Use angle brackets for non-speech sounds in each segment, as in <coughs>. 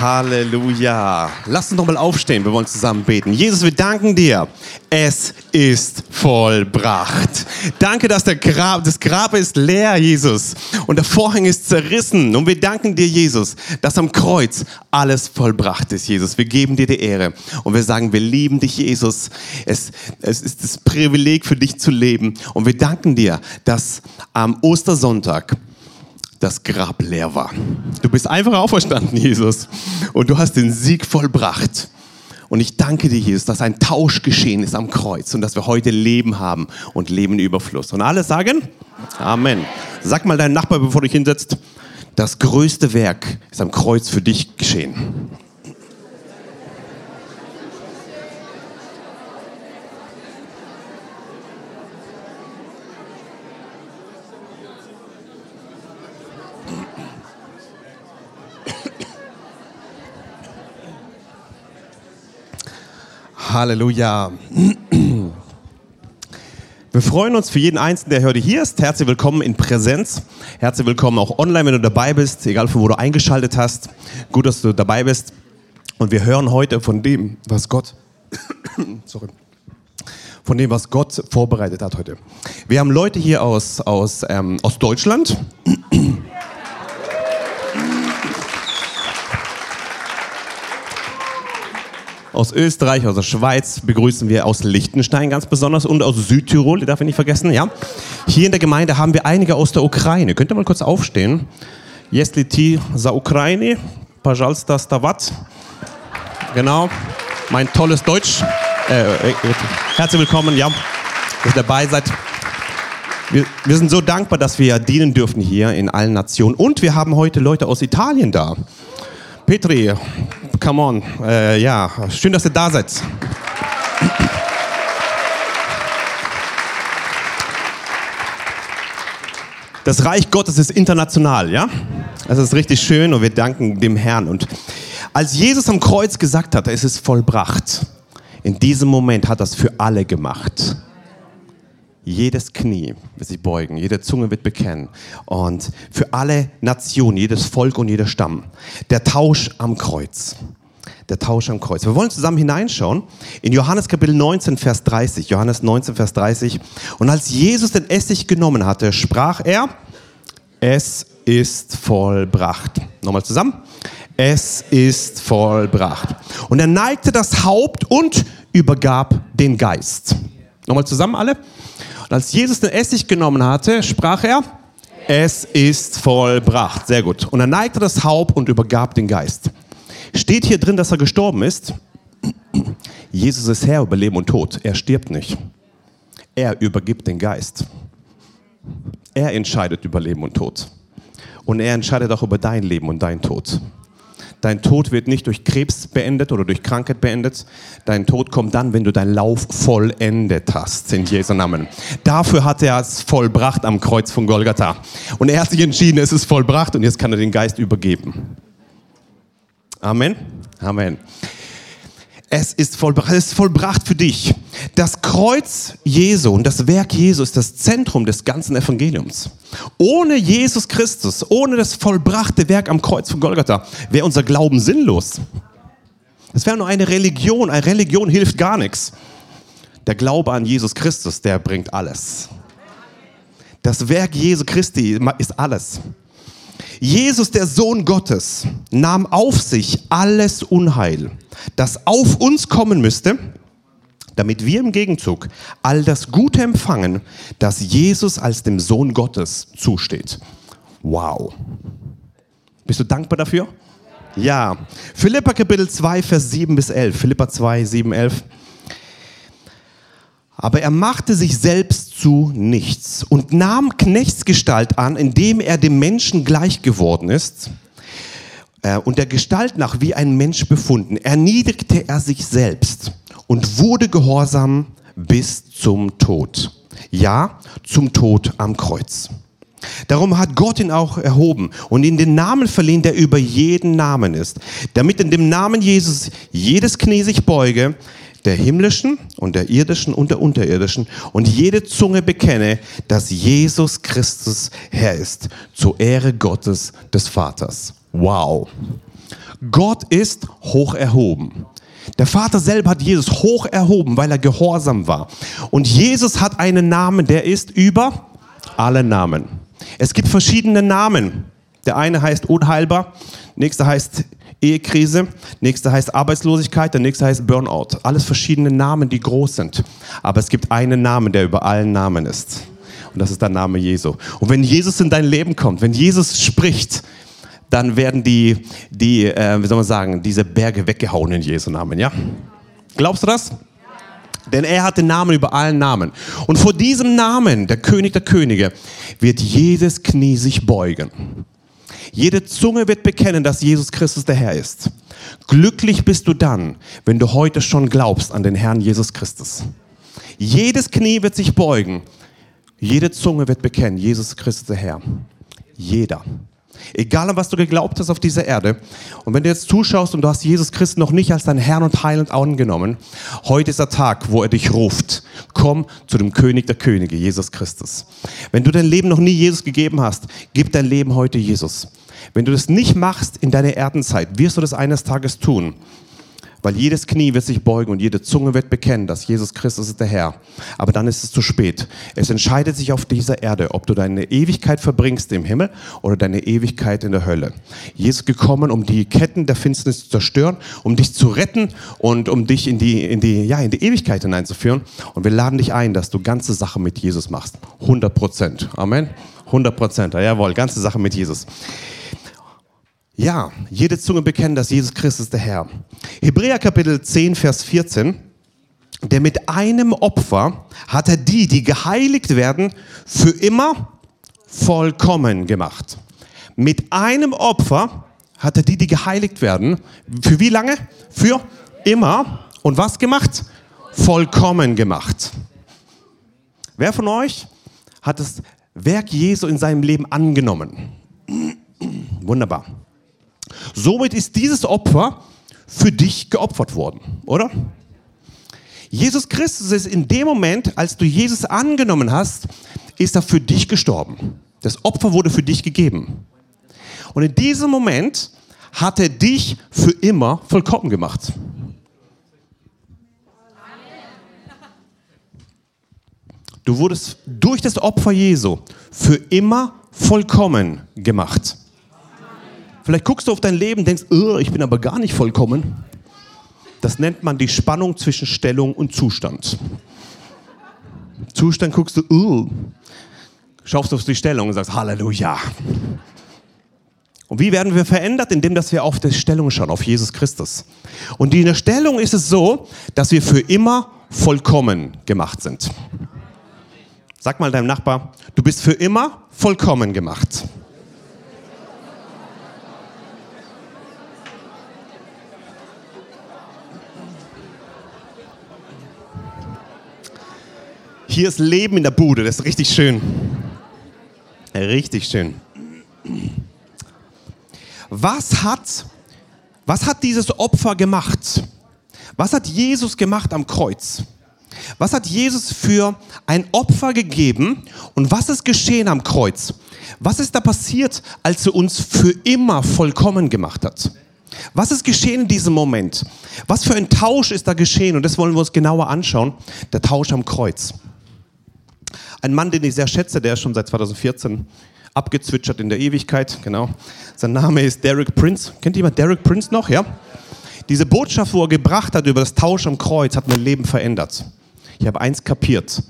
Halleluja. Lass uns noch mal aufstehen, wir wollen zusammen beten. Jesus, wir danken dir. Es ist vollbracht. Danke, dass der Grab, das Grab ist leer, Jesus. Und der Vorhang ist zerrissen. Und wir danken dir, Jesus, dass am Kreuz alles vollbracht ist, Jesus. Wir geben dir die Ehre. Und wir sagen, wir lieben dich, Jesus. Es, es ist das Privileg für dich zu leben. Und wir danken dir, dass am Ostersonntag das Grab leer war. Du bist einfach auferstanden, Jesus. Und du hast den Sieg vollbracht. Und ich danke dir, Jesus, dass ein Tausch geschehen ist am Kreuz und dass wir heute Leben haben und Leben Überfluss. Und alle sagen Amen. Sag mal deinen Nachbar, bevor du dich hinsetzt, das größte Werk ist am Kreuz für dich geschehen. Halleluja. Wir freuen uns für jeden Einzelnen, der heute hier ist. Herzlich willkommen in Präsenz. Herzlich willkommen auch online, wenn du dabei bist, egal von wo du eingeschaltet hast. Gut, dass du dabei bist. Und wir hören heute von dem, was Gott, <coughs> sorry, von dem, was Gott vorbereitet hat heute. Wir haben Leute hier aus, aus, ähm, aus Deutschland. aus Österreich, aus der Schweiz begrüßen wir aus Liechtenstein ganz besonders und aus Südtirol, die darf ich nicht vergessen, ja. Hier in der Gemeinde haben wir einige aus der Ukraine. Könnt ihr mal kurz aufstehen? Jestli ti za Ukraine, пожалуйста, stavat. Genau, mein tolles Deutsch. Äh, äh, herzlich willkommen, ja, dass ihr dabei seid. Wir, wir, sind so dankbar, dass wir dienen dürfen hier in allen Nationen. Und wir haben heute Leute aus Italien da. Petri, come on. Äh, ja, schön, dass ihr da seid. Das Reich Gottes ist international, ja? Das ist richtig schön und wir danken dem Herrn. Und als Jesus am Kreuz gesagt hat, es ist vollbracht, in diesem Moment hat er es für alle gemacht. Jedes Knie wird sich beugen, jede Zunge wird bekennen. Und für alle Nationen, jedes Volk und jeder Stamm. Der Tausch am Kreuz. Der Tausch am Kreuz. Wir wollen zusammen hineinschauen in Johannes Kapitel 19, Vers 30. Johannes 19, Vers 30. Und als Jesus den Essig genommen hatte, sprach er, es ist vollbracht. Nochmal zusammen. Es ist vollbracht. Und er neigte das Haupt und übergab den Geist. Nochmal zusammen alle. Und als Jesus den Essig genommen hatte, sprach er, es ist vollbracht. Sehr gut. Und er neigte das Haupt und übergab den Geist. Steht hier drin, dass er gestorben ist? Jesus ist Herr über Leben und Tod. Er stirbt nicht. Er übergibt den Geist. Er entscheidet über Leben und Tod. Und er entscheidet auch über dein Leben und dein Tod. Dein Tod wird nicht durch Krebs beendet oder durch Krankheit beendet. Dein Tod kommt dann, wenn du deinen Lauf vollendet hast, in Jesu Namen. Dafür hat er es vollbracht am Kreuz von Golgatha. Und er hat sich entschieden, es ist vollbracht und jetzt kann er den Geist übergeben. Amen. Amen. Es ist vollbracht, es ist vollbracht für dich. Das Kreuz Jesu und das Werk Jesu ist das Zentrum des ganzen Evangeliums. Ohne Jesus Christus, ohne das vollbrachte Werk am Kreuz von Golgatha, wäre unser Glauben sinnlos. Es wäre nur eine Religion. Eine Religion hilft gar nichts. Der Glaube an Jesus Christus, der bringt alles. Das Werk Jesu Christi ist alles. Jesus, der Sohn Gottes, nahm auf sich alles Unheil, das auf uns kommen müsste, damit wir im Gegenzug all das Gute empfangen, das Jesus als dem Sohn Gottes zusteht. Wow. Bist du dankbar dafür? Ja. Philippa Kapitel 2, Vers 7 bis 11. Philippa 2, 7, 11. Aber er machte sich selbst zu nichts und nahm Knechtsgestalt an, indem er dem Menschen gleich geworden ist äh, und der Gestalt nach wie ein Mensch befunden. Erniedrigte er sich selbst und wurde gehorsam bis zum Tod. Ja, zum Tod am Kreuz. Darum hat Gott ihn auch erhoben und ihm den Namen verliehen, der über jeden Namen ist, damit in dem Namen Jesus jedes Knie sich beuge, der himmlischen und der irdischen und der unterirdischen und jede Zunge bekenne, dass Jesus Christus Herr ist, zur Ehre Gottes des Vaters. Wow. Gott ist hoch erhoben. Der Vater selber hat Jesus hoch erhoben, weil er gehorsam war. Und Jesus hat einen Namen, der ist über alle Namen. Es gibt verschiedene Namen. Der eine heißt unheilbar, nächster heißt Ehekrise, nächster heißt Arbeitslosigkeit, der nächste heißt Burnout. Alles verschiedene Namen, die groß sind. Aber es gibt einen Namen, der über allen Namen ist. Und das ist der Name Jesu. Und wenn Jesus in dein Leben kommt, wenn Jesus spricht, dann werden die, die äh, wie soll man sagen, diese Berge weggehauen in Jesu Namen, ja? Glaubst du das? Denn er hat den Namen über allen Namen. Und vor diesem Namen, der König der Könige, wird jedes Knie sich beugen. Jede Zunge wird bekennen, dass Jesus Christus der Herr ist. Glücklich bist du dann, wenn du heute schon glaubst an den Herrn Jesus Christus. Jedes Knie wird sich beugen. Jede Zunge wird bekennen, Jesus Christus der Herr. Jeder. Egal an was du geglaubt hast auf dieser Erde. Und wenn du jetzt zuschaust und du hast Jesus Christus noch nicht als dein Herrn und Heiland angenommen, heute ist der Tag, wo er dich ruft. Komm zu dem König der Könige, Jesus Christus. Wenn du dein Leben noch nie Jesus gegeben hast, gib dein Leben heute Jesus. Wenn du das nicht machst in deiner Erdenzeit, wirst du das eines Tages tun. Weil jedes Knie wird sich beugen und jede Zunge wird bekennen, dass Jesus Christus ist der Herr. Aber dann ist es zu spät. Es entscheidet sich auf dieser Erde, ob du deine Ewigkeit verbringst im Himmel oder deine Ewigkeit in der Hölle. Jesus ist gekommen, um die Ketten der Finsternis zu zerstören, um dich zu retten und um dich in die, in die, ja, in die Ewigkeit hineinzuführen. Und wir laden dich ein, dass du ganze Sache mit Jesus machst. 100 Prozent. Amen. 100 Prozent. Jawohl, ganze Sache mit Jesus. Ja, jede Zunge bekennen, dass Jesus Christus der Herr. Hebräer Kapitel 10, Vers 14. Der mit einem Opfer hat er die, die geheiligt werden, für immer vollkommen gemacht. Mit einem Opfer hat er die, die geheiligt werden, für wie lange? Für immer. Und was gemacht? Vollkommen gemacht. Wer von euch hat das Werk Jesu in seinem Leben angenommen? Wunderbar. Somit ist dieses Opfer für dich geopfert worden, oder? Jesus Christus ist in dem Moment, als du Jesus angenommen hast, ist er für dich gestorben. Das Opfer wurde für dich gegeben. Und in diesem Moment hat er dich für immer vollkommen gemacht. Du wurdest durch das Opfer Jesu für immer vollkommen gemacht. Vielleicht guckst du auf dein Leben denkst, ich bin aber gar nicht vollkommen. Das nennt man die Spannung zwischen Stellung und Zustand. Zustand guckst du, schaust auf die Stellung und sagst Halleluja. Und wie werden wir verändert? Indem dass wir auf die Stellung schauen, auf Jesus Christus. Und in der Stellung ist es so, dass wir für immer vollkommen gemacht sind. Sag mal deinem Nachbar, du bist für immer vollkommen gemacht. Hier ist Leben in der Bude, das ist richtig schön. Richtig schön. Was hat, was hat dieses Opfer gemacht? Was hat Jesus gemacht am Kreuz? Was hat Jesus für ein Opfer gegeben und was ist geschehen am Kreuz? Was ist da passiert, als er uns für immer vollkommen gemacht hat? Was ist geschehen in diesem Moment? Was für ein Tausch ist da geschehen? Und das wollen wir uns genauer anschauen. Der Tausch am Kreuz. Ein Mann, den ich sehr schätze, der ist schon seit 2014 abgezwitschert in der Ewigkeit, genau. Sein Name ist Derek Prince. Kennt jemand Derek Prince noch? Ja? Diese Botschaft, wo er gebracht hat über das Tausch am Kreuz, hat mein Leben verändert. Ich habe eins kapiert.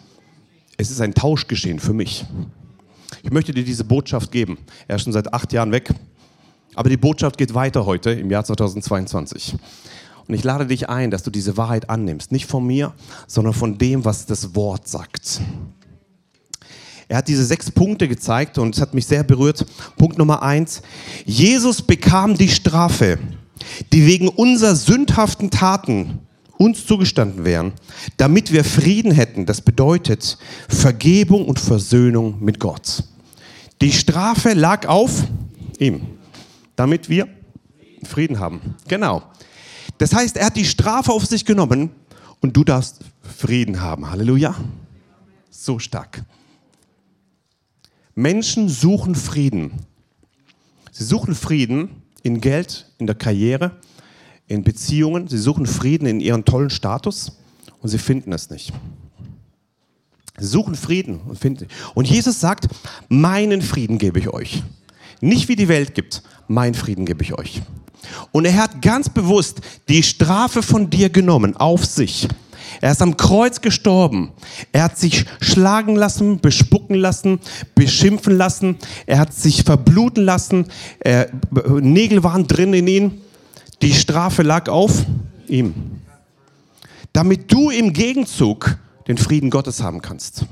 Es ist ein Tausch geschehen für mich. Ich möchte dir diese Botschaft geben. Er ist schon seit acht Jahren weg. Aber die Botschaft geht weiter heute im Jahr 2022. Und ich lade dich ein, dass du diese Wahrheit annimmst. Nicht von mir, sondern von dem, was das Wort sagt. Er hat diese sechs Punkte gezeigt und es hat mich sehr berührt. Punkt Nummer eins. Jesus bekam die Strafe, die wegen unserer sündhaften Taten uns zugestanden wären, damit wir Frieden hätten. Das bedeutet Vergebung und Versöhnung mit Gott. Die Strafe lag auf ihm, damit wir Frieden haben. Genau. Das heißt, er hat die Strafe auf sich genommen und du darfst Frieden haben. Halleluja. So stark. Menschen suchen Frieden. Sie suchen Frieden, in Geld, in der Karriere, in Beziehungen. Sie suchen Frieden in ihren tollen Status und sie finden es nicht. Sie suchen Frieden und finden. Und Jesus sagt, meinen Frieden gebe ich euch. Nicht wie die Welt gibt, mein Frieden gebe ich euch. Und er hat ganz bewusst die Strafe von dir genommen auf sich. Er ist am Kreuz gestorben. Er hat sich schlagen lassen, bespucken lassen, beschimpfen lassen. Er hat sich verbluten lassen. Er, Nägel waren drin in ihn. Die Strafe lag auf ihm. Damit du im Gegenzug den Frieden Gottes haben kannst.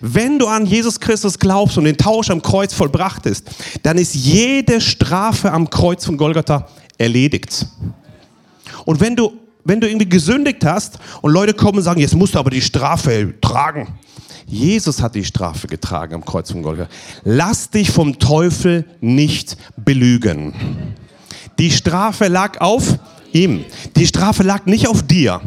Wenn du an Jesus Christus glaubst und den Tausch am Kreuz vollbracht ist, dann ist jede Strafe am Kreuz von Golgatha erledigt. Und wenn du, wenn du irgendwie gesündigt hast und Leute kommen und sagen, jetzt musst du aber die Strafe tragen. Jesus hat die Strafe getragen am Kreuz von Golgatha. Lass dich vom Teufel nicht belügen. Die Strafe lag auf ihm. Die Strafe lag nicht auf dir.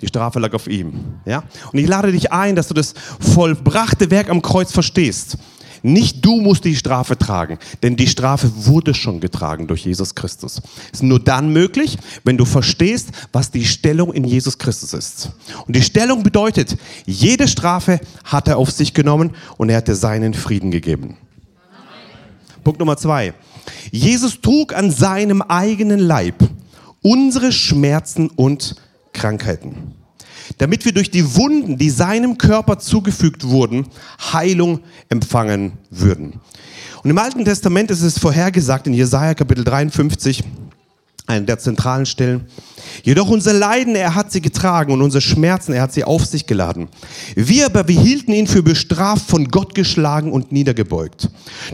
Die Strafe lag auf ihm. Ja? Und ich lade dich ein, dass du das vollbrachte Werk am Kreuz verstehst. Nicht du musst die Strafe tragen, denn die Strafe wurde schon getragen durch Jesus Christus. Ist nur dann möglich, wenn du verstehst, was die Stellung in Jesus Christus ist. Und die Stellung bedeutet, jede Strafe hat er auf sich genommen und er hat dir seinen Frieden gegeben. Punkt Nummer zwei. Jesus trug an seinem eigenen Leib unsere Schmerzen und Krankheiten, damit wir durch die Wunden, die seinem Körper zugefügt wurden, Heilung empfangen würden. Und im Alten Testament ist es vorhergesagt in Jesaja Kapitel 53, eine der zentralen Stellen. Jedoch unser Leiden, er hat sie getragen und unsere Schmerzen, er hat sie auf sich geladen. Wir aber, wir hielten ihn für bestraft, von Gott geschlagen und niedergebeugt.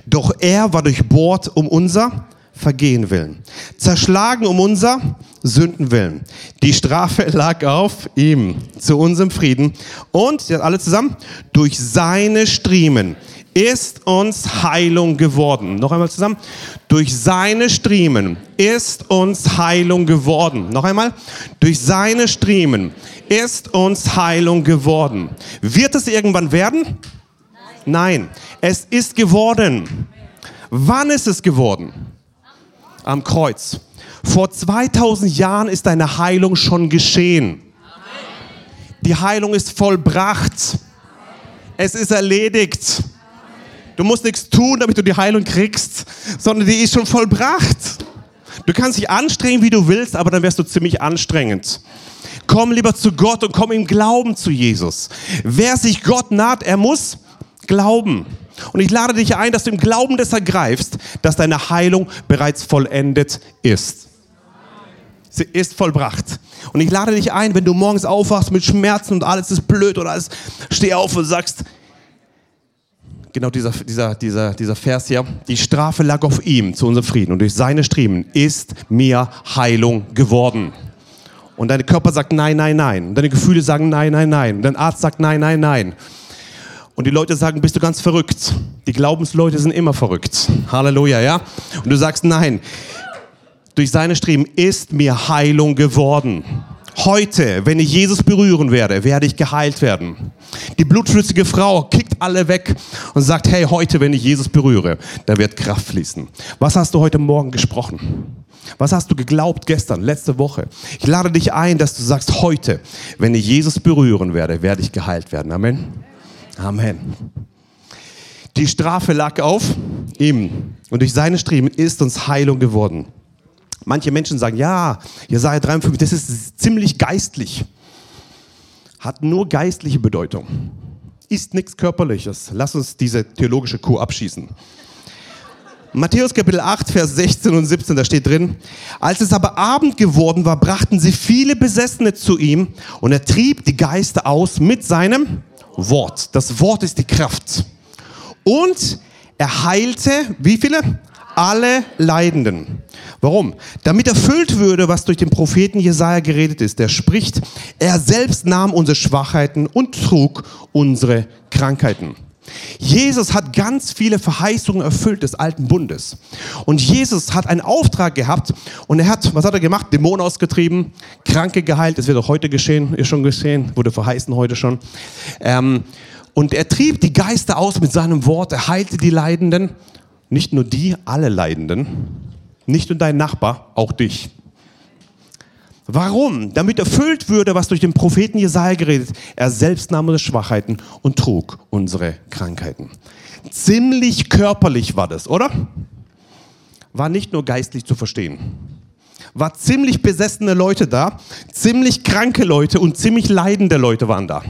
Doch er war durchbohrt um unser Vergehen willen, zerschlagen um unser Sünden willen. Die Strafe <laughs> lag auf ihm zu unserem Frieden und, jetzt alle zusammen, durch seine Striemen ist uns Heilung geworden. Noch einmal zusammen. Durch seine Striemen ist uns Heilung geworden. Noch einmal. Durch seine Striemen ist uns Heilung geworden. Wird es irgendwann werden? Nein. Nein. Es ist geworden. Wann ist es geworden? Am Kreuz. Vor 2000 Jahren ist deine Heilung schon geschehen. Die Heilung ist vollbracht. Es ist erledigt. Du musst nichts tun, damit du die Heilung kriegst, sondern die ist schon vollbracht. Du kannst dich anstrengen, wie du willst, aber dann wärst du ziemlich anstrengend. Komm lieber zu Gott und komm im Glauben zu Jesus. Wer sich Gott naht, er muss glauben. Und ich lade dich ein, dass du im Glauben das ergreifst, dass deine Heilung bereits vollendet ist. Sie ist vollbracht. Und ich lade dich ein, wenn du morgens aufwachst mit Schmerzen und alles ist blöd oder alles, steh auf und sagst, genau dieser, dieser, dieser, dieser Vers hier, die Strafe lag auf ihm zu unserem Frieden und durch seine Striemen ist mir Heilung geworden. Und dein Körper sagt nein, nein, nein. Deine Gefühle sagen nein, nein, nein. Dein Arzt sagt nein, nein, nein. Und die Leute sagen, bist du ganz verrückt. Die Glaubensleute sind immer verrückt. Halleluja, ja? Und du sagst nein. Durch seine Striemen ist mir Heilung geworden. Heute, wenn ich Jesus berühren werde, werde ich geheilt werden. Die blutflüssige Frau kickt alle weg und sagt, hey, heute, wenn ich Jesus berühre, da wird Kraft fließen. Was hast du heute Morgen gesprochen? Was hast du geglaubt gestern, letzte Woche? Ich lade dich ein, dass du sagst, heute, wenn ich Jesus berühren werde, werde ich geheilt werden. Amen. Amen. Die Strafe lag auf ihm und durch seine Striemen ist uns Heilung geworden. Manche Menschen sagen, ja, Jesaja 53, das ist ziemlich geistlich. Hat nur geistliche Bedeutung. Ist nichts Körperliches. Lass uns diese theologische Kuh abschießen. Matthäus Kapitel 8, Vers 16 und 17, da steht drin, als es aber Abend geworden war, brachten sie viele Besessene zu ihm und er trieb die Geister aus mit seinem Wort. Das Wort ist die Kraft. Und er heilte, wie viele? alle Leidenden. Warum? Damit erfüllt würde, was durch den Propheten Jesaja geredet ist. Der spricht, er selbst nahm unsere Schwachheiten und trug unsere Krankheiten. Jesus hat ganz viele Verheißungen erfüllt des alten Bundes. Und Jesus hat einen Auftrag gehabt und er hat, was hat er gemacht? Dämonen ausgetrieben, Kranke geheilt. Das wird auch heute geschehen, ist schon geschehen, wurde verheißen heute schon. Ähm, und er trieb die Geister aus mit seinem Wort, er heilte die Leidenden Nicht nur die, alle Leidenden, nicht nur dein Nachbar, auch dich. Warum? Damit erfüllt würde, was durch den Propheten Jesaja geredet. Er selbst nahm unsere Schwachheiten und trug unsere Krankheiten. Ziemlich körperlich war das, oder? War nicht nur geistlich zu verstehen. War ziemlich besessene Leute da, ziemlich kranke Leute und ziemlich leidende Leute waren da.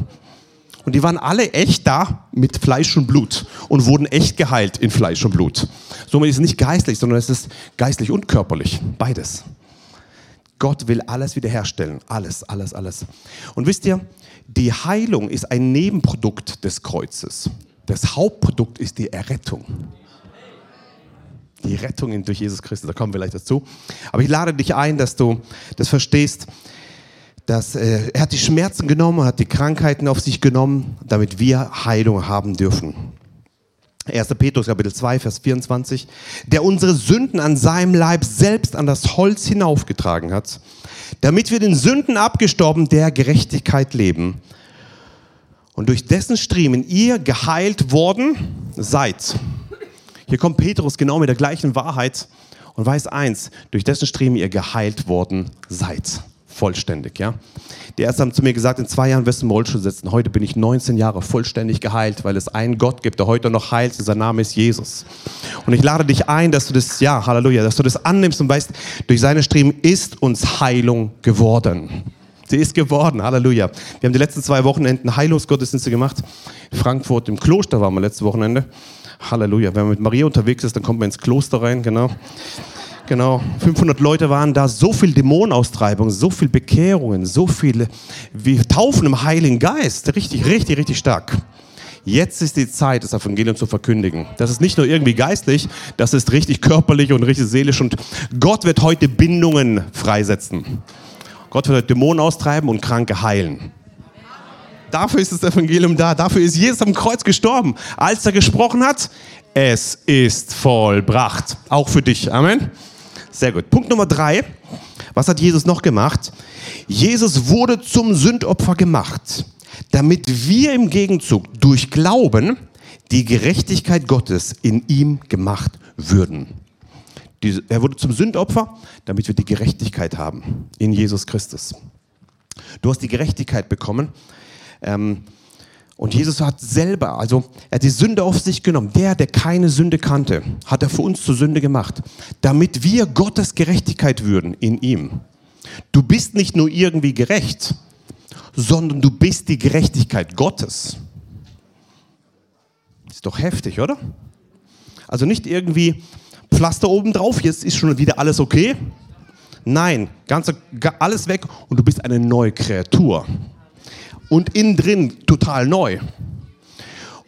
Und die waren alle echt da mit Fleisch und Blut und wurden echt geheilt in Fleisch und Blut. Somit ist es nicht geistlich, sondern es ist geistlich und körperlich. Beides. Gott will alles wiederherstellen. Alles, alles, alles. Und wisst ihr, die Heilung ist ein Nebenprodukt des Kreuzes. Das Hauptprodukt ist die Errettung. Die Rettung durch Jesus Christus, da kommen wir gleich dazu. Aber ich lade dich ein, dass du das verstehst, dass äh, er hat die Schmerzen genommen, hat die Krankheiten auf sich genommen, damit wir Heilung haben dürfen. 1. Petrus Kapitel 2, Vers 24, der unsere Sünden an seinem Leib selbst an das Holz hinaufgetragen hat, damit wir den Sünden abgestorben der Gerechtigkeit leben und durch dessen Striemen ihr geheilt worden seid. Hier kommt Petrus genau mit der gleichen Wahrheit und weiß eins, durch dessen Striemen ihr geheilt worden seid vollständig. Ja? Die Ärzte haben zu mir gesagt, in zwei Jahren wirst du im Rollstuhl sitzen. Heute bin ich 19 Jahre vollständig geheilt, weil es einen Gott gibt, der heute noch heilt. Sein Name ist Jesus. Und ich lade dich ein, dass du das, ja, Halleluja, dass du das annimmst und weißt, durch seine Striemen ist uns Heilung geworden. Sie ist geworden, Halleluja. Wir haben die letzten zwei Wochenenden Heilungsgottesdienste gemacht. In Frankfurt im Kloster waren wir letztes Wochenende. Halleluja. Wenn man mit Maria unterwegs ist, dann kommt man ins Kloster rein, genau. Genau, 500 Leute waren da, so viel Dämonenaustreibung, so viel Bekehrungen, so viele wie Taufen im Heiligen Geist. Richtig, richtig, richtig stark. Jetzt ist die Zeit, das Evangelium zu verkündigen. Das ist nicht nur irgendwie geistlich, das ist richtig körperlich und richtig seelisch. Und Gott wird heute Bindungen freisetzen. Gott wird heute Dämonen austreiben und Kranke heilen. Dafür ist das Evangelium da. Dafür ist Jesus am Kreuz gestorben. Als er gesprochen hat, es ist vollbracht. Auch für dich. Amen. Sehr gut. Punkt Nummer drei. Was hat Jesus noch gemacht? Jesus wurde zum Sündopfer gemacht, damit wir im Gegenzug durch Glauben die Gerechtigkeit Gottes in ihm gemacht würden. er wurde zum Sündopfer, damit wir die Gerechtigkeit haben in Jesus Christus. Du hast die Gerechtigkeit bekommen. Ähm, und Jesus hat selber, also er hat die Sünde auf sich genommen. Der, der keine Sünde kannte, hat er für uns zur Sünde gemacht, damit wir Gottes Gerechtigkeit würden in ihm. Du bist nicht nur irgendwie gerecht, sondern du bist die Gerechtigkeit Gottes. Ist doch heftig, oder? Also nicht irgendwie Pflaster oben drauf, jetzt ist schon wieder alles okay. Nein, ganz, alles weg und du bist eine neue Kreatur und innen drin total neu.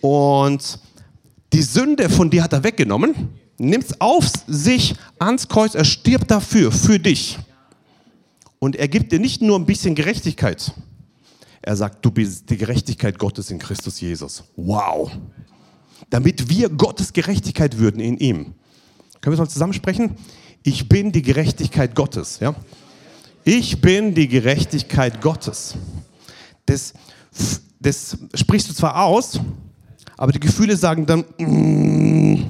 Und die Sünde von dir hat er weggenommen, nimmt es auf sich ans Kreuz, er stirbt dafür, für dich. Und er gibt dir nicht nur ein bisschen Gerechtigkeit. Er sagt, du bist die Gerechtigkeit Gottes in Christus Jesus. Wow. Damit wir Gottes Gerechtigkeit würden in ihm. Können wir es mal zusammen sprechen? Ich bin die Gerechtigkeit Gottes. Ja? Ich bin die Gerechtigkeit Gottes das, das sprichst du zwar aus, aber die Gefühle sagen dann, mm,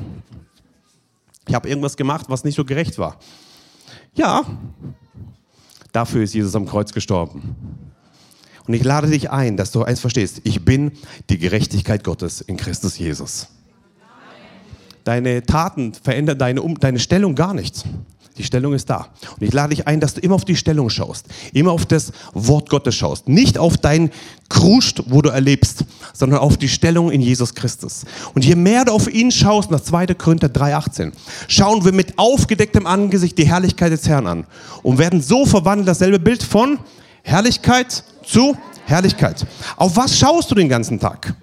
ich habe irgendwas gemacht, was nicht so gerecht war. Ja, dafür ist Jesus am Kreuz gestorben. Und ich lade dich ein, dass du eins verstehst. Ich bin die Gerechtigkeit Gottes in Christus Jesus. Deine Taten verändern deine, deine Stellung gar nicht. Die Stellung ist da. Und ich lade dich ein, dass du immer auf die Stellung schaust, immer auf das Wort Gottes schaust. Nicht auf dein Kruscht, wo du erlebst, sondern auf die Stellung in Jesus Christus. Und je mehr du auf ihn schaust, nach 2. Korinther 3,18, schauen wir mit aufgedecktem Angesicht die Herrlichkeit des Herrn an und werden so verwandelt, dasselbe Bild von Herrlichkeit zu Herrlichkeit. Auf was schaust du den ganzen Tag?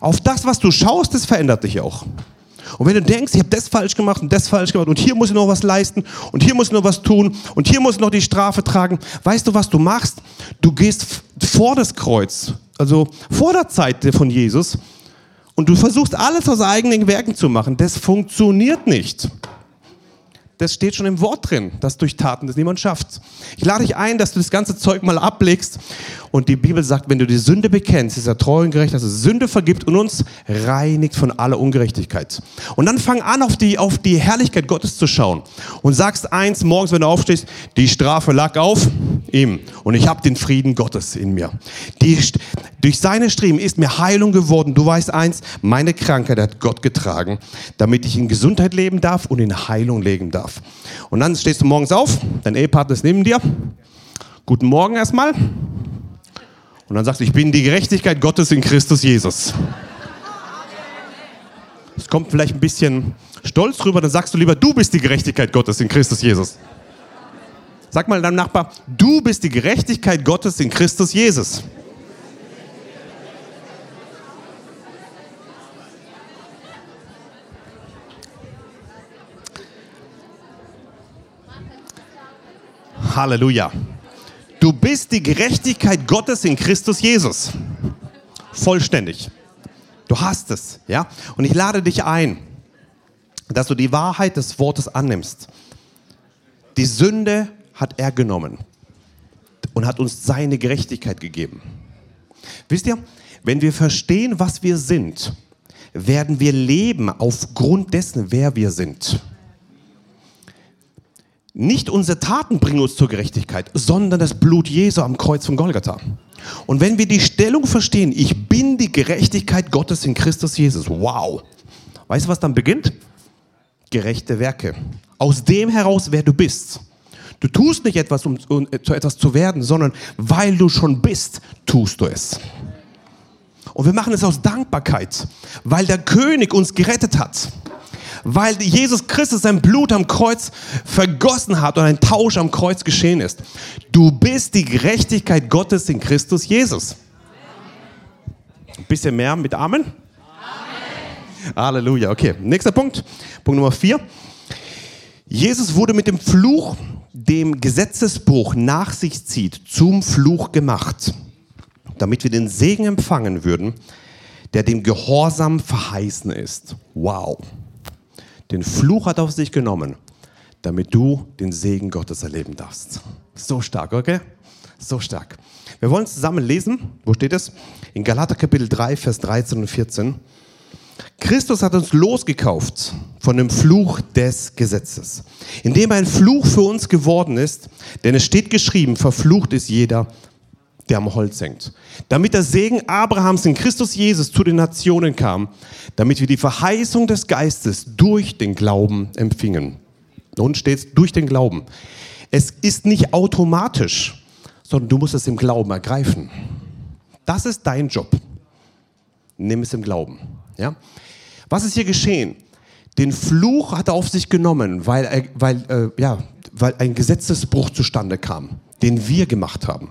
Auf das, was du schaust, das verändert dich auch. Und wenn du denkst, ich habe das falsch gemacht und das falsch gemacht und hier muss ich noch was leisten und hier muss ich noch was tun und hier muss ich noch die Strafe tragen, weißt du, was du machst? Du gehst vor das Kreuz, also vor der Zeit von Jesus und du versuchst alles aus eigenen Werken zu machen. Das funktioniert nicht. Das steht schon im Wort drin, dass durch Taten das niemand schafft. Ich lade dich ein, dass du das ganze Zeug mal ablegst. Und die Bibel sagt, wenn du die Sünde bekennst, ist er treu und gerecht, dass er Sünde vergibt und uns reinigt von aller Ungerechtigkeit. Und dann fang an, auf die, auf die Herrlichkeit Gottes zu schauen. Und sagst eins morgens, wenn du aufstehst, die Strafe lag auf ihm. Und ich habe den Frieden Gottes in mir. Die, durch seine Striemen ist mir Heilung geworden. Du weißt eins, meine Krankheit hat Gott getragen, damit ich in Gesundheit leben darf und in Heilung leben darf darf. Und dann stehst du morgens auf, dein Ehepartner ist neben dir. Guten Morgen erstmal. Und dann sagst du, ich bin die Gerechtigkeit Gottes in Christus Jesus. Es kommt vielleicht ein bisschen stolz rüber, dann sagst du lieber, du bist die Gerechtigkeit Gottes in Christus Jesus. Sag mal deinem Nachbar, du bist die Gerechtigkeit Gottes in Christus Jesus. Halleluja. Du bist die Gerechtigkeit Gottes in Christus Jesus. Vollständig. Du hast es, ja? Und ich lade dich ein, dass du die Wahrheit des Wortes annimmst. Die Sünde hat er genommen und hat uns seine Gerechtigkeit gegeben. Wisst ihr, wenn wir verstehen, was wir sind, werden wir leben aufgrund dessen, wer wir sind. Nicht unsere Taten bringen uns zur Gerechtigkeit, sondern das Blut Jesu am Kreuz von Golgatha. Und wenn wir die Stellung verstehen, ich bin die Gerechtigkeit Gottes in Christus Jesus, wow. Weißt du, was dann beginnt? Gerechte Werke. Aus dem heraus, wer du bist. Du tust nicht etwas, um, um zu etwas zu werden, sondern weil du schon bist, tust du es. Und wir machen es aus Dankbarkeit, weil der König uns gerettet hat weil Jesus Christus sein Blut am Kreuz vergossen hat und ein Tausch am Kreuz geschehen ist. Du bist die Gerechtigkeit Gottes in Christus Jesus. Ein bisschen mehr mit Amen? Halleluja. Okay, nächster Punkt. Punkt Nummer vier. Jesus wurde mit dem Fluch, dem Gesetzesbruch nach sich zieht, zum Fluch gemacht, damit wir den Segen empfangen würden, der dem Gehorsam verheißen ist. Wow. Den Fluch hat auf sich genommen, damit du den Segen Gottes erleben darfst. So stark, okay? So stark. Wir wollen zusammen lesen. Wo steht es? In Galater Kapitel 3, Vers 13 und 14. Christus hat uns losgekauft von dem Fluch des Gesetzes, indem ein Fluch für uns geworden ist, denn es steht geschrieben, verflucht ist jeder, der am Holz hängt. Damit der Segen Abrahams in Christus Jesus zu den Nationen kam, damit wir die Verheißung des Geistes durch den Glauben empfingen. Nun steht es durch den Glauben. Es ist nicht automatisch, sondern du musst es im Glauben ergreifen. Das ist dein Job. Nimm es im Glauben. Ja? Was ist hier geschehen? Den Fluch hat er auf sich genommen, weil, weil, äh, ja, weil ein Gesetzesbruch zustande kam, den wir gemacht haben.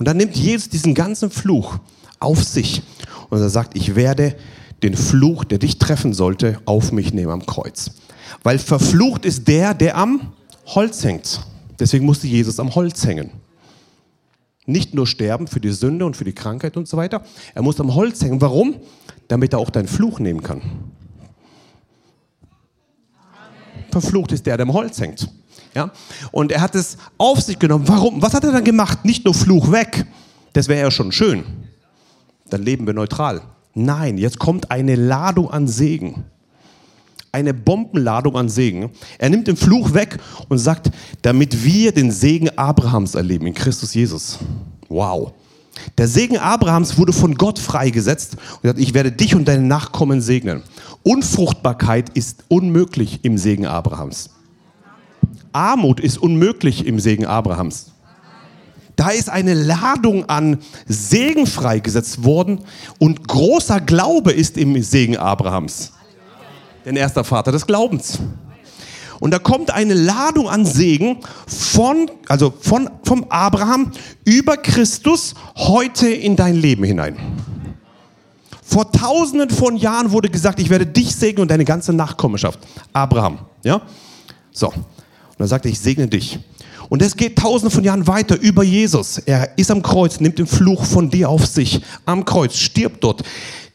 Und dann nimmt Jesus diesen ganzen Fluch auf sich und er sagt, ich werde den Fluch, der dich treffen sollte, auf mich nehmen am Kreuz. Weil verflucht ist der, der am Holz hängt. Deswegen musste Jesus am Holz hängen. Nicht nur sterben für die Sünde und für die Krankheit und so weiter. Er muss am Holz hängen. Warum? Damit er auch deinen Fluch nehmen kann. Verflucht ist der, der am Holz hängt. Ja? Und er hat es auf sich genommen. Warum? Was hat er dann gemacht? Nicht nur Fluch weg. Das wäre ja schon schön. Dann leben wir neutral. Nein, jetzt kommt eine Ladung an Segen. Eine Bombenladung an Segen. Er nimmt den Fluch weg und sagt, damit wir den Segen Abrahams erleben in Christus Jesus. Wow. Der Segen Abrahams wurde von Gott freigesetzt und sagt, ich werde dich und deine Nachkommen segnen. Unfruchtbarkeit ist unmöglich im Segen Abrahams. Armut ist unmöglich im Segen Abrahams. Da ist eine Ladung an Segen freigesetzt worden und großer Glaube ist im Segen Abrahams. Denn er ist der Vater des Glaubens. Und da kommt eine Ladung an Segen von, also von, vom Abraham über Christus heute in dein Leben hinein. Vor tausenden von Jahren wurde gesagt, ich werde dich segnen und deine ganze Nachkommenschaft. Abraham, ja? So. Und er sagt, ich segne dich. Und es geht tausende von Jahren weiter über Jesus. Er ist am Kreuz, nimmt den Fluch von dir auf sich. Am Kreuz, stirbt dort,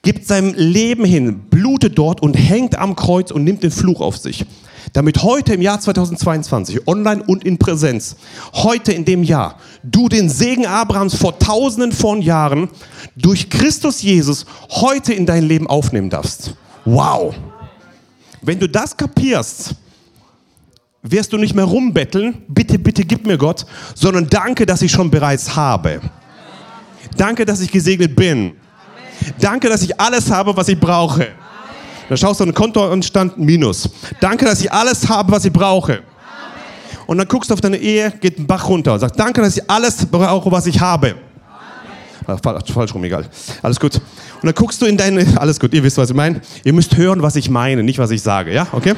gibt sein Leben hin, blutet dort und hängt am Kreuz und nimmt den Fluch auf sich. damit heute im Jahr 2022, online und in Präsenz, heute in dem Jahr, du den Segen Abrahams vor tausenden von Jahren durch Christus Jesus heute in dein Leben aufnehmen darfst. Wow! Wenn du das kapierst, wirst du nicht mehr rumbetteln, bitte, bitte gib mir Gott, sondern danke, dass ich schon bereits habe. Danke, dass ich gesegnet bin. Danke, dass ich alles habe, was ich brauche. Dann schaust du auf den Kontostand Minus. Danke, dass ich alles habe, was ich brauche. Und dann guckst du auf deine Ehe, geht ein Bach runter und sagst, danke, dass ich alles brauche, was ich habe. Ach, falsch rum, egal. Alles gut. Und dann guckst du in deine, <laughs> alles gut, ihr wisst, was ich meine. Ihr müsst hören, was ich meine, nicht was ich sage, ja? Okay?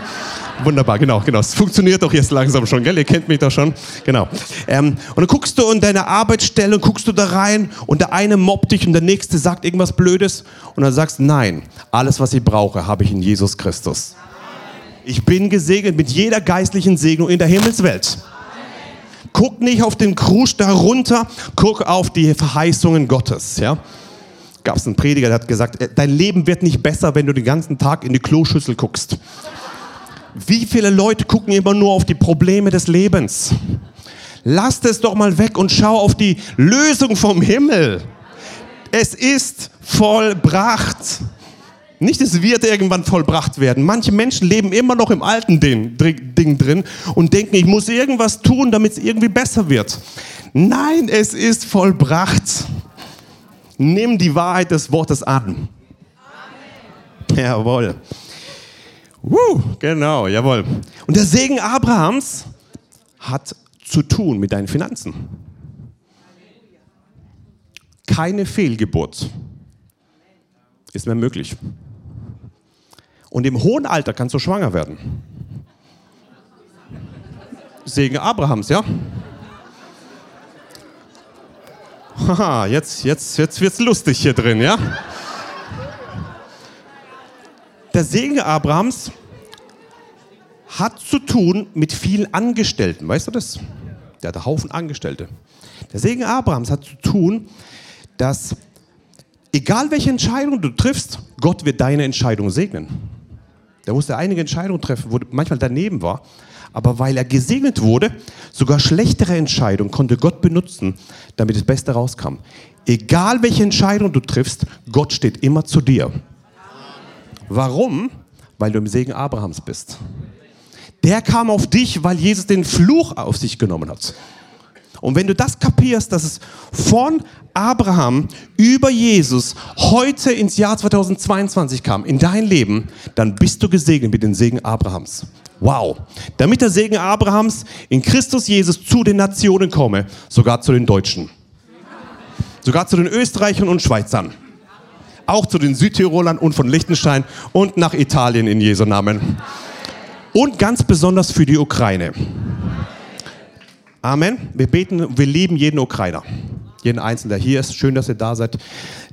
Wunderbar, genau, genau. Es funktioniert doch jetzt langsam schon, gell? Ihr kennt mich doch schon. Genau. Ähm, und dann guckst du in deine Arbeitsstelle und guckst du da rein und der eine mobbt dich und der nächste sagt irgendwas Blödes und dann sagst, nein, alles, was ich brauche, habe ich in Jesus Christus. Ich bin gesegnet mit jeder geistlichen Segnung in der Himmelswelt. Guck nicht auf den Krusch darunter, guck auf die Verheißungen Gottes. Ja? Gab es einen Prediger, der hat gesagt, äh, dein Leben wird nicht besser, wenn du den ganzen Tag in die Kloschüssel guckst. Wie viele Leute gucken immer nur auf die Probleme des Lebens? Lasst es doch mal weg und schau auf die Lösung vom Himmel. Es ist vollbracht. Nicht, es wird irgendwann vollbracht werden. Manche Menschen leben immer noch im alten Ding, drin und denken, ich muss irgendwas tun, damit es irgendwie besser wird. Nein, es ist vollbracht. Nimm die Wahrheit des Wortes an. Amen. Jawohl. Uh, genau, jawohl. Und der Segen Abrahams hat zu tun mit deinen Finanzen. Keine Fehlgeburt ist mehr möglich. Und im hohen Alter kannst du schwanger werden. Segen Abrahams, ja? Haha, jetzt, jetzt, jetzt wird's lustig hier drin, ja? Der Segen Abrahams hat zu tun mit vielen Angestellten, weißt du das? Der hat einen Haufen Angestellte. Der Segen Abrahams hat zu tun, dass egal welche Entscheidung du triffst, Gott wird deine Entscheidung segnen. Der musste einige Entscheidungen treffen, wo manchmal daneben war. Aber weil er gesegnet wurde, sogar schlechtere Entscheidungen konnte Gott benutzen, damit das Beste rauskam. Egal welche Entscheidung du triffst, Gott steht immer zu dir. Warum? Weil du im Segen Abrahams bist. Der kam auf dich, weil Jesus den Fluch auf sich genommen hat. Und wenn du das kapierst, dass es von Abraham über Jesus heute ins Jahr 2022 kam, in dein Leben, dann bist du gesegnet mit dem Segen Abrahams. Wow. Damit der Segen Abrahams in Christus Jesus zu den Nationen komme, sogar zu den Deutschen. Sogar zu den Österreichern und Schweizern. Auch zu den Südtirolern und von Liechtenstein und nach Italien in Jesu Namen. Und ganz besonders für die Ukraine. Amen. Wir beten, wir lieben jeden Ukrainer. Jeden Einzelnen, der hier ist. Schön, dass ihr da seid,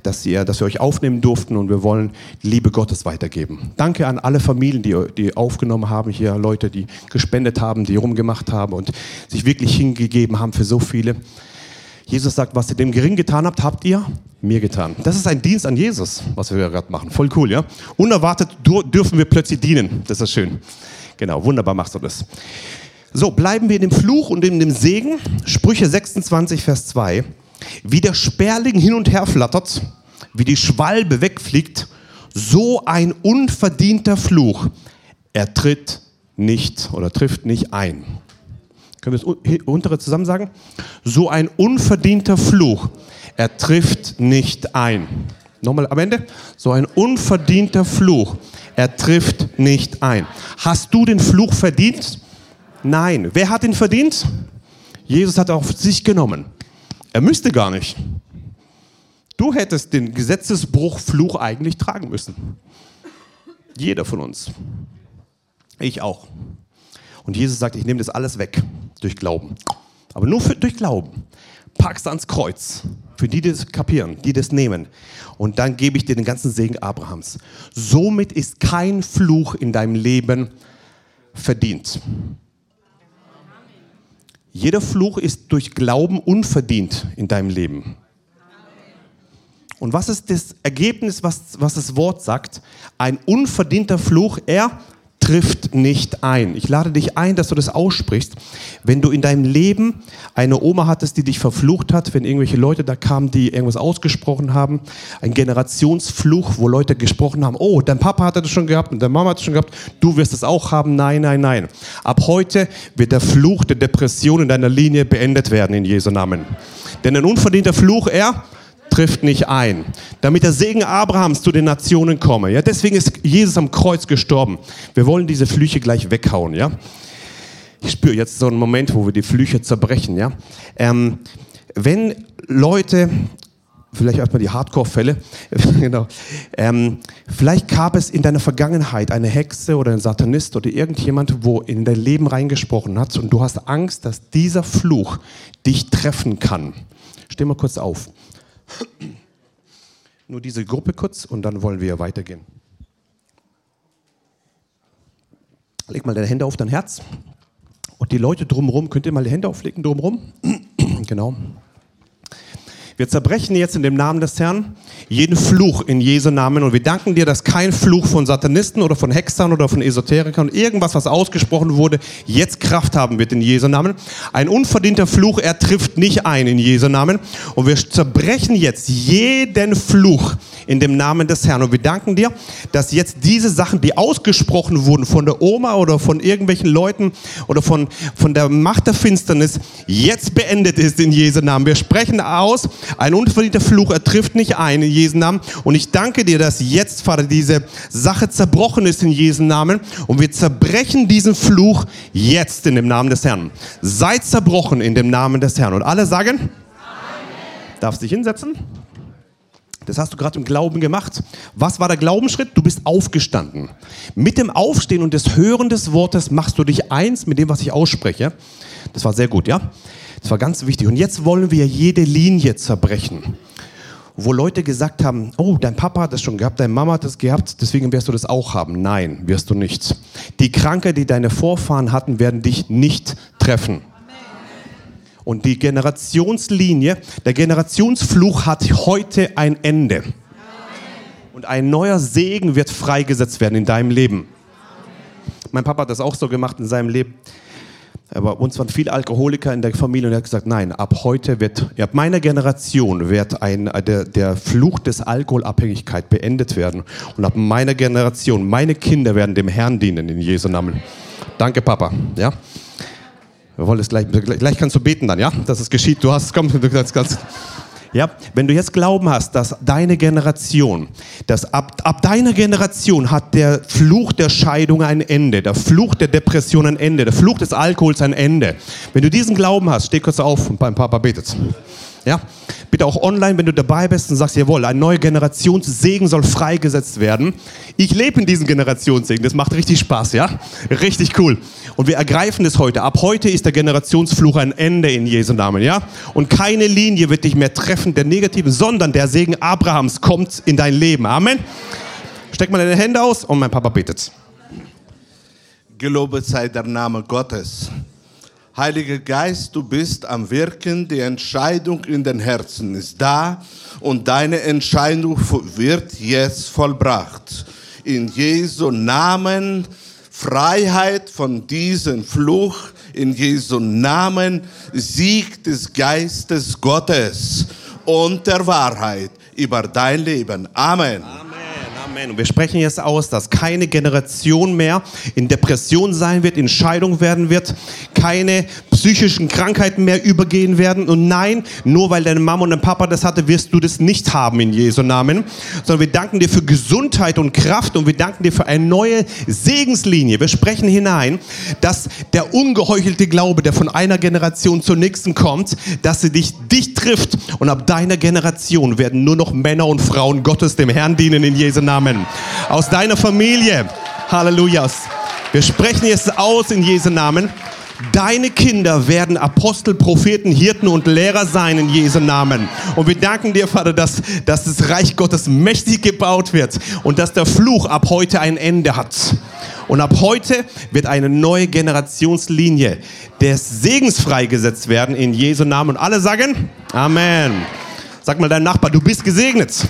dass, ihr, dass wir euch aufnehmen durften und wir wollen die Liebe Gottes weitergeben. Danke an alle Familien, die, die aufgenommen haben hier, Leute, die gespendet haben, die rumgemacht haben und sich wirklich hingegeben haben für so viele. Jesus sagt, was ihr dem gering getan habt, habt ihr mir getan. Das ist ein Dienst an Jesus, was wir gerade machen. Voll cool, ja? Unerwartet dürfen wir plötzlich dienen. Das ist schön. Genau, wunderbar machst du das. So, bleiben wir in dem Fluch und in dem Segen. Sprüche 26, Vers 2. Wie der Sperling hin und her flattert, wie die Schwalbe wegfliegt, so ein unverdienter Fluch. Er tritt nicht oder trifft nicht ein. Können wir das untere zusammen sagen? So ein unverdienter Fluch. Er trifft nicht ein. Nochmal am Ende. So ein unverdienter Fluch. Er trifft nicht ein. Hast du den Fluch verdient? Nein. Wer hat ihn verdient? Jesus hat auf sich genommen. Er müsste gar nicht. Du hättest den Gesetzesbruch Fluch eigentlich tragen müssen. Jeder von uns. Ich auch. Und Jesus sagt, ich nehme das alles weg durch Glauben. Aber nur für, durch Glauben. Packst ans Kreuz. Für die, die das kapieren, die das nehmen. Und dann gebe ich dir den ganzen Segen Abrahams. Somit ist kein Fluch in deinem Leben verdient. Jeder Fluch ist durch Glauben unverdient in deinem Leben. Und was ist das Ergebnis, was, was das Wort sagt? Ein unverdienter Fluch, er trifft nicht ein. Ich lade dich ein, dass du das aussprichst. Wenn du in deinem Leben eine Oma hattest, die dich verflucht hat, wenn irgendwelche Leute da kamen, die irgendwas ausgesprochen haben, ein Generationsfluch, wo Leute gesprochen haben, oh, dein Papa hatte das schon gehabt und deine Mama hat es schon gehabt, du wirst es auch haben. Nein, nein, nein. Ab heute wird der Fluch der Depression in deiner Linie beendet werden in Jesu Namen. Denn ein unverdienter Fluch, er trifft nicht ein, damit der Segen Abrahams zu den Nationen komme. Ja, deswegen ist Jesus am Kreuz gestorben. Wir wollen diese Flüche gleich weghauen. Ja, ich spüre jetzt so einen Moment, wo wir die Flüche zerbrechen. Ja, ähm, wenn Leute vielleicht erstmal die Hardcore-Fälle. <laughs> genau. Ähm, vielleicht gab es in deiner Vergangenheit eine Hexe oder ein Satanist oder irgendjemand, wo in dein Leben reingesprochen hat und du hast Angst, dass dieser Fluch dich treffen kann. Steh mal kurz auf. <clears throat> Nur diese Gruppe kurz und dann wollen wir weitergehen. Leg mal deine Hände auf dein Herz. Und die Leute drumherum, könnt ihr mal die Hände auflegen drumherum? <clears throat> genau. Wir zerbrechen jetzt in dem Namen des Herrn jeden Fluch in Jesu Namen und wir danken dir, dass kein Fluch von Satanisten oder von Hexern oder von Esoterikern, irgendwas, was ausgesprochen wurde, jetzt Kraft haben wird in Jesu Namen. Ein unverdienter Fluch, er trifft nicht ein in Jesu Namen und wir zerbrechen jetzt jeden Fluch in dem Namen des Herrn und wir danken dir, dass jetzt diese Sachen, die ausgesprochen wurden von der Oma oder von irgendwelchen Leuten oder von, von der Macht der Finsternis, jetzt beendet ist in Jesu Namen. Wir sprechen aus, ein unverdienter Fluch, er trifft nicht ein in Jesu Namen. Und ich danke dir, dass jetzt, Vater, diese Sache zerbrochen ist in Jesu Namen. Und wir zerbrechen diesen Fluch jetzt in dem Namen des Herrn. Seid zerbrochen in dem Namen des Herrn. Und alle sagen, Amen. darfst dich hinsetzen? Das hast du gerade im Glauben gemacht. Was war der Glaubensschritt? Du bist aufgestanden. Mit dem Aufstehen und des Hören des Wortes machst du dich eins mit dem, was ich ausspreche. Das war sehr gut, ja? Das war ganz wichtig. Und jetzt wollen wir jede Linie zerbrechen. Wo Leute gesagt haben, oh, dein Papa hat das schon gehabt, deine Mama hat das gehabt, deswegen wirst du das auch haben. Nein, wirst du nicht. Die Krankheit, die deine Vorfahren hatten, werden dich nicht treffen. Und die Generationslinie, der Generationsfluch hat heute ein Ende. Und ein neuer Segen wird freigesetzt werden in deinem Leben. Mein Papa hat das auch so gemacht in seinem Leben. Aber uns waren viele Alkoholiker in der Familie und er hat gesagt, nein, ab heute wird, ab meiner Generation wird ein, der, der Fluch des Alkoholabhängigkeit beendet werden. Und ab meiner Generation, meine Kinder werden dem Herrn dienen in Jesu Namen. Danke, Papa. Ja? Wir wollen es gleich, gleich kannst du beten dann, ja? Dass es geschieht. Du hast, komm, du kannst, kannst ja, wenn du jetzt Glauben hast, dass deine Generation, dass ab, ab deiner Generation hat der Fluch der Scheidung ein Ende, der Fluch der Depression ein Ende, der Fluch des Alkohols ein Ende. Wenn du diesen Glauben hast, steh kurz auf und beim Papa betet. Ja? Bitte auch online, wenn du dabei bist und sagst, jawohl, ein neuer Generationssegen soll freigesetzt werden. Ich lebe in diesem Generationssegen, das macht richtig Spaß, ja? Richtig cool. Und wir ergreifen es heute. Ab heute ist der Generationsfluch ein Ende in Jesu Namen, ja? Und keine Linie wird dich mehr treffen, der negativen, sondern der Segen Abrahams kommt in dein Leben. Amen. Steck mal deine Hände aus und mein Papa betet. Gelobet sei der Name Gottes. Heiliger Geist, du bist am Wirken, die Entscheidung in den Herzen ist da und deine Entscheidung wird jetzt vollbracht. In Jesu Namen Freiheit von diesem Fluch, in Jesu Namen Sieg des Geistes Gottes und der Wahrheit über dein Leben. Amen. Amen. Amen. Und wir sprechen jetzt aus, dass keine Generation mehr in Depression sein wird, in Scheidung werden wird, keine psychischen Krankheiten mehr übergehen werden. Und nein, nur weil deine Mama und dein Papa das hatte, wirst du das nicht haben in Jesu Namen. Sondern wir danken dir für Gesundheit und Kraft und wir danken dir für eine neue Segenslinie. Wir sprechen hinein, dass der ungeheuchelte Glaube, der von einer Generation zur nächsten kommt, dass sie dich, dich trifft. Und ab deiner Generation werden nur noch Männer und Frauen Gottes dem Herrn dienen in Jesu Namen. Namen. Aus deiner Familie. Halleluja. Wir sprechen jetzt aus in Jesu Namen. Deine Kinder werden Apostel, Propheten, Hirten und Lehrer sein in Jesu Namen. Und wir danken dir, Vater, dass, dass das Reich Gottes mächtig gebaut wird und dass der Fluch ab heute ein Ende hat. Und ab heute wird eine neue Generationslinie des Segens freigesetzt werden in Jesu Namen. Und alle sagen Amen. Sag mal deinem Nachbar, du bist gesegnet.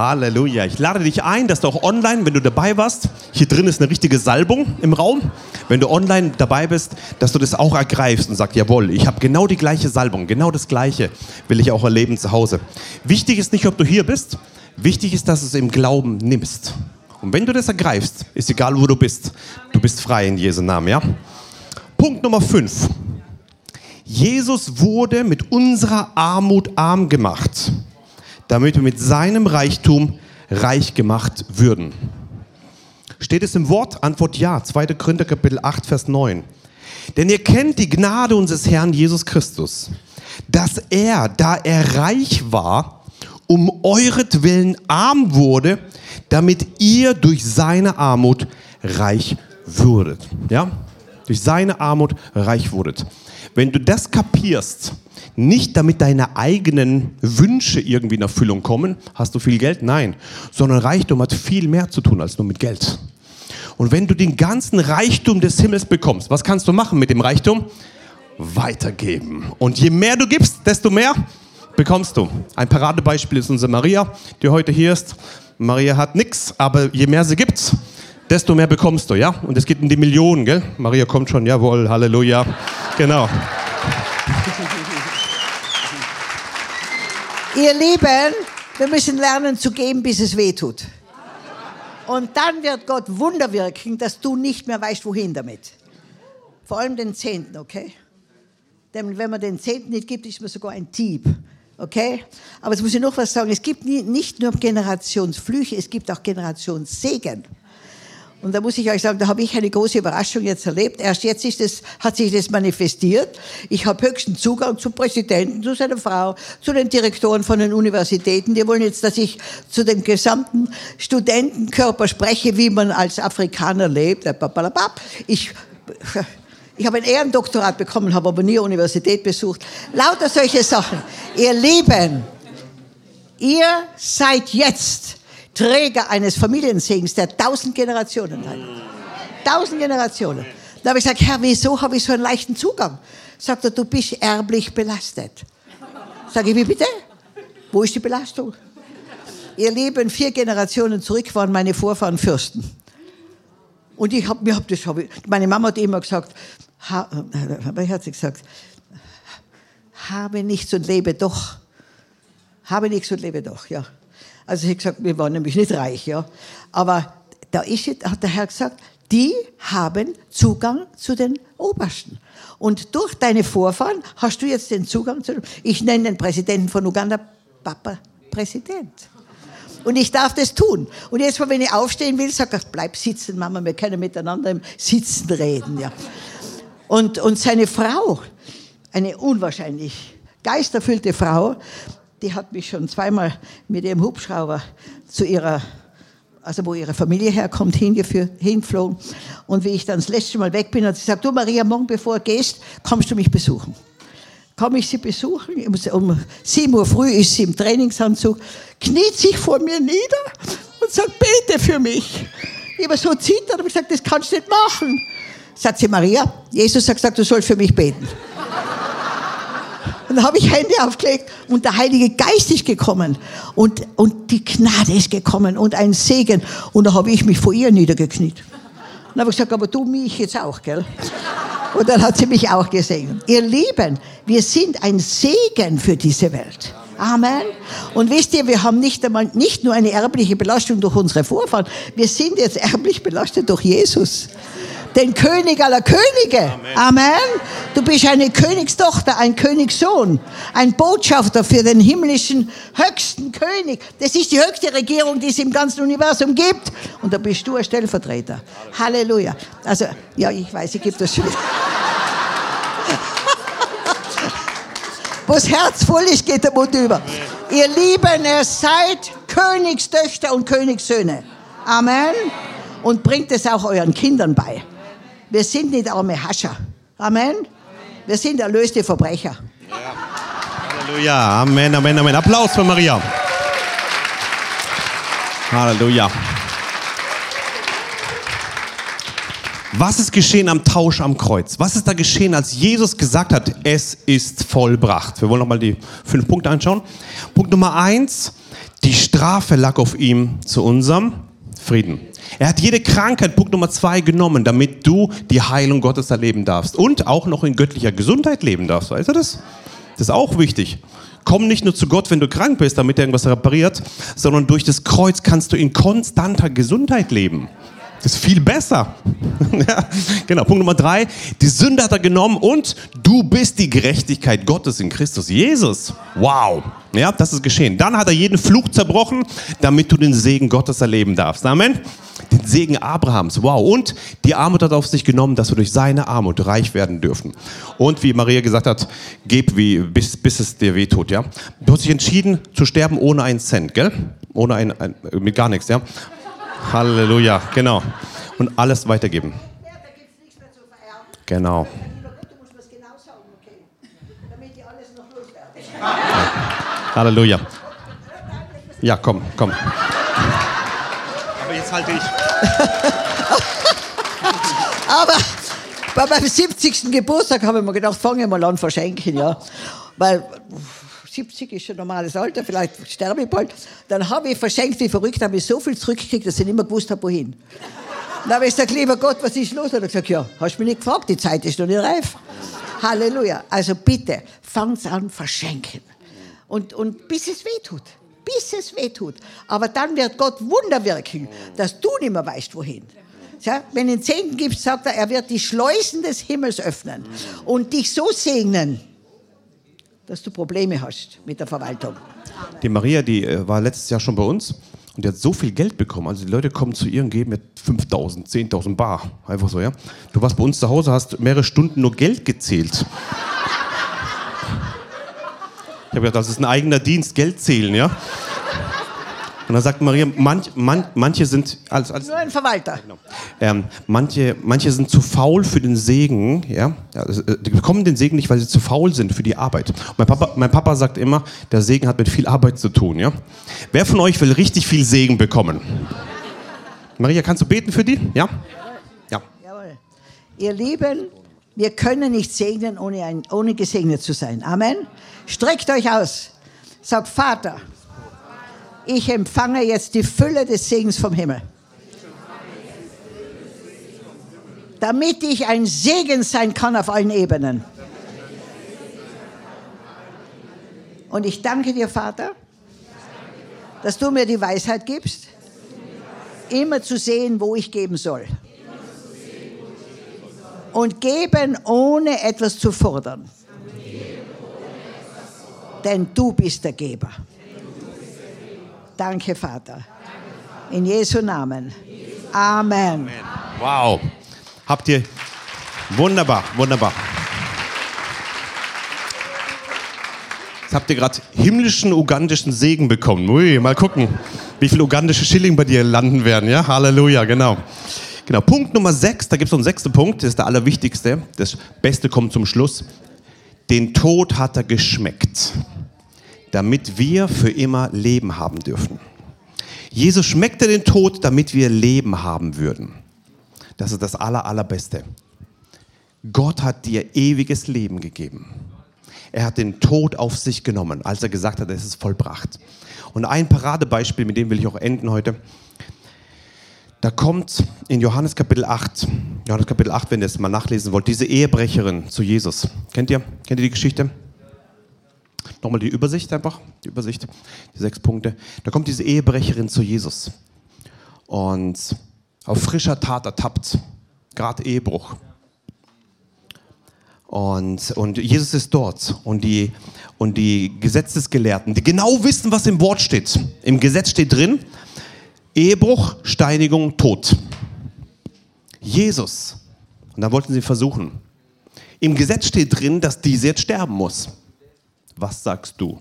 Halleluja. Ich lade dich ein, dass du auch online, wenn du dabei warst, hier drin ist eine richtige Salbung im Raum. Wenn du online dabei bist, dass du das auch ergreifst und sagst, jawohl, ich habe genau die gleiche Salbung, genau das gleiche will ich auch erleben zu Hause. Wichtig ist nicht, ob du hier bist, wichtig ist, dass du es im Glauben nimmst. Und wenn du das ergreifst, ist egal, wo du bist, du bist frei in Jesu Namen, ja? Punkt Nummer 5. Jesus wurde mit unserer Armut arm gemacht damit wir mit seinem Reichtum reich gemacht würden. Steht es im Wort? Antwort ja. 2. Korinther Kapitel 8, Vers 9. Denn ihr kennt die Gnade unseres Herrn Jesus Christus, dass er, da er reich war, um euretwillen arm wurde, damit ihr durch seine Armut reich würdet. Ja? Durch seine Armut reich wurdet. Wenn du das kapierst, nicht damit deine eigenen Wünsche irgendwie in Erfüllung kommen, hast du viel Geld? Nein, sondern Reichtum hat viel mehr zu tun als nur mit Geld. Und wenn du den ganzen Reichtum des Himmels bekommst, was kannst du machen mit dem Reichtum? Weitergeben. Und je mehr du gibst, desto mehr bekommst du. Ein Paradebeispiel ist unsere Maria, die heute hier ist. Maria hat nichts, aber je mehr sie gibt, desto mehr bekommst du, ja? Und es geht um die Millionen, gell? Maria kommt schon, jawohl, Halleluja. Genau. Ihr Lieben, wir müssen lernen zu geben, bis es weh tut. Und dann wird Gott Wunder wirken, dass du nicht mehr weißt, wohin damit. Vor allem den Zehnten, okay? Denn wenn man den Zehnten nicht gibt, ist man sogar ein Dieb. Okay? Aber jetzt muss ich noch was sagen. Es gibt nicht nur Generationsflüche, es gibt auch Generationssegen. Und da muss ich euch sagen, da habe ich eine große Überraschung jetzt erlebt. Erst jetzt ist es, hat sich das manifestiert. Ich habe höchsten Zugang zum Präsidenten, zu seiner Frau, zu den Direktoren von den Universitäten. Die wollen jetzt, dass ich zu dem gesamten Studentenkörper spreche, wie man als Afrikaner lebt. Ich, <laughs> ich habe ein Ehrendoktorat bekommen, habe aber nie Universität besucht. Lauter solche Sachen. Ihr Lieben, ihr seid jetzt Träger eines Familiensegens, der tausend Generationen hat. Tausend Generationen. Da habe ich gesagt, Herr, wieso habe ich so einen leichten Zugang? Sagt er, du bist erblich belastet. Sag ich, wie bitte? Wo ist die Belastung? Ihr Leben vier Generationen zurück waren meine Vorfahren Fürsten. Und ich habe mir hab das, hab ich, meine Mama hat immer gesagt, ha, äh, hat sie gesagt, habe nichts und lebe doch. Habe nichts und lebe doch, ja. Also ich habe gesagt, wir waren nämlich nicht reich, ja. Aber da ist, hat der Herr gesagt, die haben Zugang zu den Obersten. Und durch deine Vorfahren hast du jetzt den Zugang zu, ich nenne den Präsidenten von Uganda Papa Präsident. Und ich darf das tun. Und jetzt, wenn ich aufstehen will, sage ich, bleib sitzen, Mama, wir können miteinander im Sitzen reden. Ja. Und, und seine Frau, eine unwahrscheinlich geisterfüllte Frau, die hat mich schon zweimal mit ihrem Hubschrauber zu ihrer, also wo ihre Familie herkommt, hingeführt, hinflogen. Und wie ich dann das letzte Mal weg bin, hat sie gesagt, du Maria, morgen bevor du gehst, kommst du mich besuchen. Komme ich sie besuchen, um 7 Uhr früh ist sie im Trainingsanzug, kniet sich vor mir nieder und sagt, bete für mich. Ich habe so zittert und gesagt, das kannst du nicht machen. Sagt sie, Maria, Jesus hat gesagt, du sollst für mich beten. Und da habe ich Hände aufgelegt und der Heilige Geist ist gekommen und, und die Gnade ist gekommen und ein Segen. Und da habe ich mich vor ihr niedergekniet. Und dann habe ich gesagt, aber du mich jetzt auch, gell? Und dann hat sie mich auch gesegnet. Ihr Lieben, wir sind ein Segen für diese Welt. Amen. Und wisst ihr, wir haben nicht einmal, nicht nur eine erbliche Belastung durch unsere Vorfahren, wir sind jetzt erblich belastet durch Jesus den König aller Könige. Amen. Amen. Du bist eine Königstochter, ein Königssohn, ein Botschafter für den himmlischen höchsten König. Das ist die höchste Regierung, die es im ganzen Universum gibt. Und da bist du ein Stellvertreter. Halleluja. Also, ja, ich weiß, ich gebe das schon <laughs> wieder. Wo das Herz voll ist, geht der Mund über. Ihr Lieben, ihr seid Königstöchter und Königssöhne. Amen. Und bringt es auch euren Kindern bei. Wir sind nicht arme Hascher. Amen. Wir sind erlöste Verbrecher. Ja. Halleluja. Amen, Amen, Amen. Applaus für Maria. Halleluja. Was ist geschehen am Tausch am Kreuz? Was ist da geschehen, als Jesus gesagt hat, es ist vollbracht? Wir wollen nochmal die fünf Punkte anschauen. Punkt Nummer eins, Die Strafe lag auf ihm zu unserem Frieden. Er hat jede Krankheit, Punkt Nummer zwei, genommen, damit du die Heilung Gottes erleben darfst und auch noch in göttlicher Gesundheit leben darfst. Weißt du das? Das ist auch wichtig. Komm nicht nur zu Gott, wenn du krank bist, damit er irgendwas repariert, sondern durch das Kreuz kannst du in konstanter Gesundheit leben. Ist viel besser. <laughs> ja, genau. Punkt Nummer drei. Die Sünde hat er genommen und du bist die Gerechtigkeit Gottes in Christus Jesus. Wow. Ja, das ist geschehen. Dann hat er jeden Fluch zerbrochen, damit du den Segen Gottes erleben darfst. Amen. Den Segen Abrahams. Wow. Und die Armut hat auf sich genommen, dass wir durch seine Armut reich werden dürfen. Und wie Maria gesagt hat, gib wie, bis, bis es dir wehtut. Ja. Du hast dich entschieden zu sterben ohne einen Cent, gell? Ohne ein, ein mit gar nichts, ja. Halleluja, genau. Und alles weitergeben. Ja, da gibt es nichts mehr zu vererben. Genau. Lieber Gott, du musst mir das genau sagen, okay? Damit ich alles noch loswerde. Halleluja. Ja, komm, komm. Aber jetzt halte ich. <laughs> Aber bei meinem 70. Geburtstag habe ich mir gedacht, fange mal an verschenken, ja. Weil 70 ist schon normales Alter, vielleicht sterbe ich bald. Dann habe ich verschenkt wie verrückt, habe ich so viel zurückgekriegt, dass ich nicht mehr gewusst habe, wohin. Dann habe ich gesagt, lieber Gott, was ist los? Dann hat er gesagt, ja, hast du mich nicht gefragt, die Zeit ist noch nicht reif. Halleluja. Also bitte, fang's an, verschenken. Und, und bis es weh tut. Bis es weh tut. Aber dann wird Gott Wunder wirken, dass du nicht mehr weißt, wohin. Ja, wenn du den Zehnten gibst, sagt er, er wird die Schleusen des Himmels öffnen und dich so segnen, dass du Probleme hast mit der Verwaltung. Die Maria, die äh, war letztes Jahr schon bei uns und die hat so viel Geld bekommen. Also die Leute kommen zu ihr und geben mit 5.000, 10.000 Bar. Einfach so, ja. Du warst bei uns zu Hause, hast mehrere Stunden nur Geld gezählt. Ich habe gedacht, das ist ein eigener Dienst, Geld zählen, ja. Und dann sagt Maria, manch, man, manche sind, alles, alles, Nur ein Verwalter. ähm, manche, manche sind zu faul für den Segen, ja. Es- äh, Die bekommen den Segen nicht, weil sie zu faul sind für die Arbeit. Und mein, Papa, mein Papa sagt immer, der Segen hat mit viel Arbeit zu tun, ja. Wer von euch will richtig viel Segen bekommen? Maria, kannst du beten für die? Ja? Ja. Jawohl. Ihr Lieben, wir können nicht segnen, ohne, ein, ohne gesegnet zu sein. Amen. Streckt euch aus. Sagt, Vater, ich empfange jetzt die Fülle des Segens vom Himmel. Damit ich ein Segen sein kann auf allen Ebenen. Und ich danke dir, Vater, dass du mir die Weisheit gibst, immer zu sehen, wo ich geben soll und geben, ohne etwas zu fordern. Denn du bist der Geber. Danke, Vater. In Jesu Namen. Amen. Wow. Habt ihr. Wunderbar, wunderbar. Jetzt habt ihr gerade himmlischen ugandischen Segen bekommen. Ui, mal gucken, wie viele ugandische Schilling bei dir landen werden. Ja, Halleluja, genau. Genau, Punkt Nummer 6, da gibt es noch einen sechsten Punkt, das ist der allerwichtigste. Das Beste kommt zum Schluss. Den Tod hat er geschmeckt, damit wir für immer Leben haben dürfen. Jesus schmeckte den Tod, damit wir Leben haben würden. Das ist das aller, allerbeste. Gott hat dir ewiges Leben gegeben. Er hat den Tod auf sich genommen, als er gesagt hat, es ist vollbracht. Und ein Paradebeispiel, mit dem will ich auch enden heute. Da kommt in Johannes Kapitel 8, Johannes Kapitel 8, wenn ihr es mal nachlesen wollt, diese Ehebrecherin zu Jesus. Kennt ihr? Kennt ihr die Geschichte? Nochmal die Übersicht einfach, die Übersicht, die sechs Punkte. Da kommt diese Ehebrecherin zu Jesus und auf frischer Tat ertappt, gerade Ehebruch. Und, und Jesus ist dort und die, und die Gesetzesgelehrten, die genau wissen, was im Wort steht. Im Gesetz steht drin, Ehebruch, Steinigung, Tod. Jesus. Und da wollten sie versuchen. Im Gesetz steht drin, dass diese jetzt sterben muss. Was sagst du?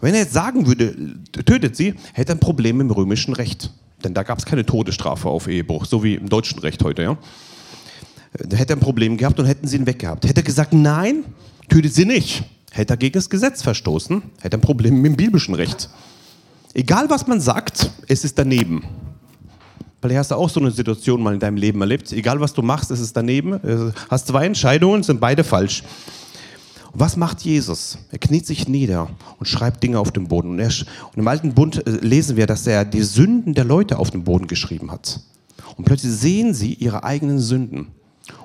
Wenn er jetzt sagen würde, tötet sie, hätte er ein Problem im römischen Recht. Denn da gab es keine Todesstrafe auf Ehebruch, so wie im deutschen Recht heute. Ja? Da hätte er ein Problem gehabt und hätten sie ihn weggehabt. Hätte er gesagt, nein, tötet sie nicht, hätte er gegen das Gesetz verstoßen, hätte er ein Problem mit dem biblischen Recht. Egal was man sagt, es ist daneben. Vielleicht hast du auch so eine Situation mal in deinem Leben erlebt. Egal was du machst, es ist daneben. Du hast zwei Entscheidungen, sind beide falsch. Was macht Jesus? Er kniet sich nieder und schreibt Dinge auf dem Boden. Und, er, und im Alten Bund äh, lesen wir, dass er die Sünden der Leute auf dem Boden geschrieben hat. Und plötzlich sehen sie ihre eigenen Sünden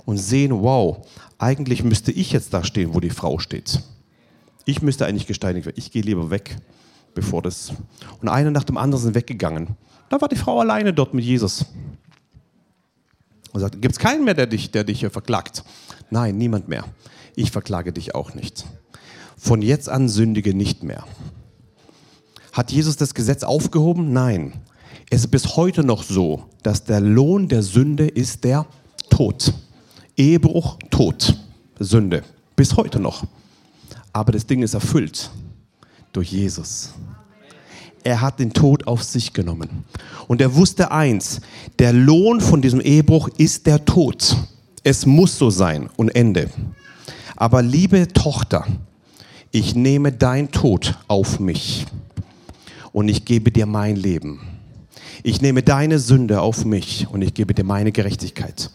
und sehen, wow, eigentlich müsste ich jetzt da stehen, wo die Frau steht. Ich müsste eigentlich gesteinigt werden. Ich gehe lieber weg, bevor das. Und einer nach dem anderen sind weggegangen. Da war die Frau alleine dort mit Jesus. Und sagt, gibt es keinen mehr, der dich, der dich verklagt? Nein, niemand mehr. Ich verklage dich auch nicht. Von jetzt an sündige nicht mehr. Hat Jesus das Gesetz aufgehoben? Nein. Es ist bis heute noch so, dass der Lohn der Sünde ist der Tod. Ehebruch, Tod, Sünde. Bis heute noch. Aber das Ding ist erfüllt durch Jesus. Er hat den Tod auf sich genommen. Und er wusste eins, der Lohn von diesem Ehebruch ist der Tod. Es muss so sein und Ende. Aber liebe Tochter, ich nehme dein Tod auf mich und ich gebe dir mein Leben. Ich nehme deine Sünde auf mich und ich gebe dir meine Gerechtigkeit.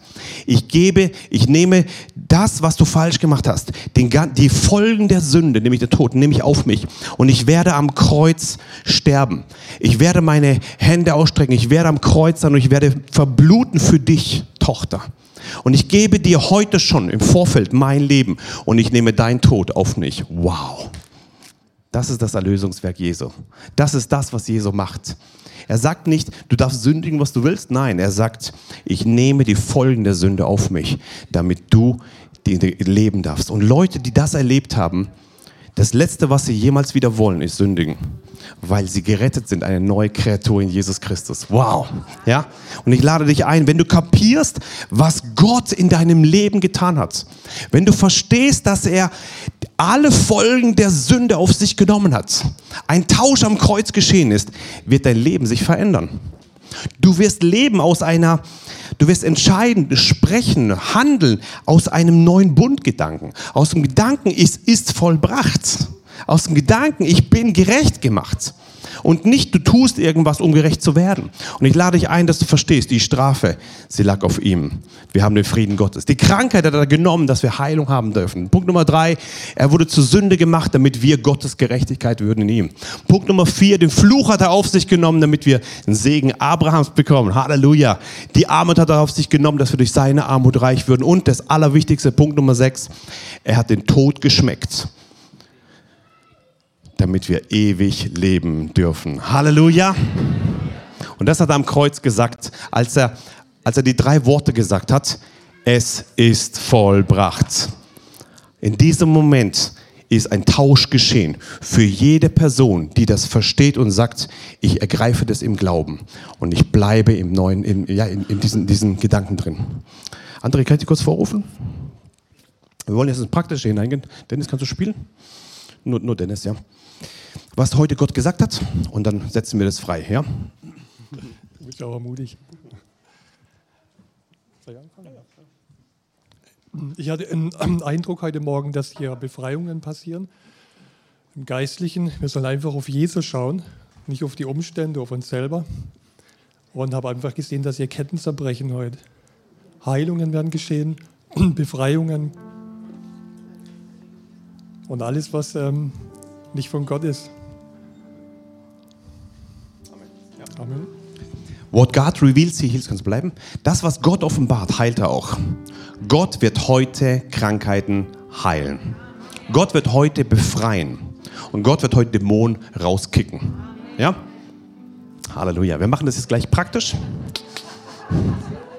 Ich gebe, ich nehme das, was du falsch gemacht hast, den, die Folgen der Sünde, nämlich der Tod, nehme ich auf mich und ich werde am Kreuz sterben. Ich werde meine Hände ausstrecken, ich werde am Kreuz sein und ich werde verbluten für dich, Tochter. Und ich gebe dir heute schon im Vorfeld mein Leben und ich nehme dein Tod auf mich. Wow. Das ist das Erlösungswerk Jesu. Das ist das, was Jesu macht. Er sagt nicht, du darfst sündigen, was du willst. Nein, er sagt, ich nehme die Folgen der Sünde auf mich, damit du leben darfst. Und Leute, die das erlebt haben, das Letzte, was sie jemals wieder wollen, ist sündigen, weil sie gerettet sind, eine neue Kreatur in Jesus Christus. Wow. Ja? Und ich lade dich ein, wenn du kapierst, was Gott in deinem Leben getan hat, wenn du verstehst, dass er alle Folgen der Sünde auf sich genommen hat, ein Tausch am Kreuz geschehen ist, wird dein Leben sich verändern. Du wirst leben aus einer, du wirst entscheiden, sprechen, handeln aus einem neuen Bundgedanken. Aus dem Gedanken, es ist vollbracht. Aus dem Gedanken, ich bin gerecht gemacht und nicht du tust irgendwas, um gerecht zu werden. Und ich lade dich ein, dass du verstehst, die Strafe, sie lag auf ihm. Wir haben den Frieden Gottes. Die Krankheit hat er genommen, dass wir Heilung haben dürfen. Punkt Nummer drei, er wurde zur Sünde gemacht, damit wir Gottes Gerechtigkeit würden in ihm. Punkt Nummer vier, den Fluch hat er auf sich genommen, damit wir den Segen Abrahams bekommen. Halleluja. Die Armut hat er auf sich genommen, dass wir durch seine Armut reich würden. Und das allerwichtigste, Punkt Nummer sechs, er hat den Tod geschmeckt damit wir ewig leben dürfen. Halleluja. Und das hat er am Kreuz gesagt, als er, als er die drei Worte gesagt hat, es ist vollbracht. In diesem Moment ist ein Tausch geschehen für jede Person, die das versteht und sagt, ich ergreife das im Glauben und ich bleibe im neuen, in, ja, in, in diesen, diesen Gedanken drin. André, kann ich dich kurz vorrufen? Wir wollen jetzt ins Praktische hineingehen. Dennis, kannst du spielen? Nur, nur Dennis, ja was heute Gott gesagt hat und dann setzen wir das frei. Ja? Du bist auch mutig. Ich hatte einen Eindruck heute Morgen, dass hier Befreiungen passieren. Im Geistlichen, wir sollen einfach auf Jesus schauen, nicht auf die Umstände, auf uns selber. Und habe einfach gesehen, dass hier Ketten zerbrechen heute. Heilungen werden geschehen, <clears throat> Befreiungen. Und alles, was ähm, nicht von Gott ist. What God reveals, He heals, kannst bleiben. Das, was Gott offenbart, heilt er auch. Gott wird heute Krankheiten heilen. Gott wird heute befreien. Und Gott wird heute Dämonen rauskicken. Ja? Halleluja. Wir machen das jetzt gleich praktisch.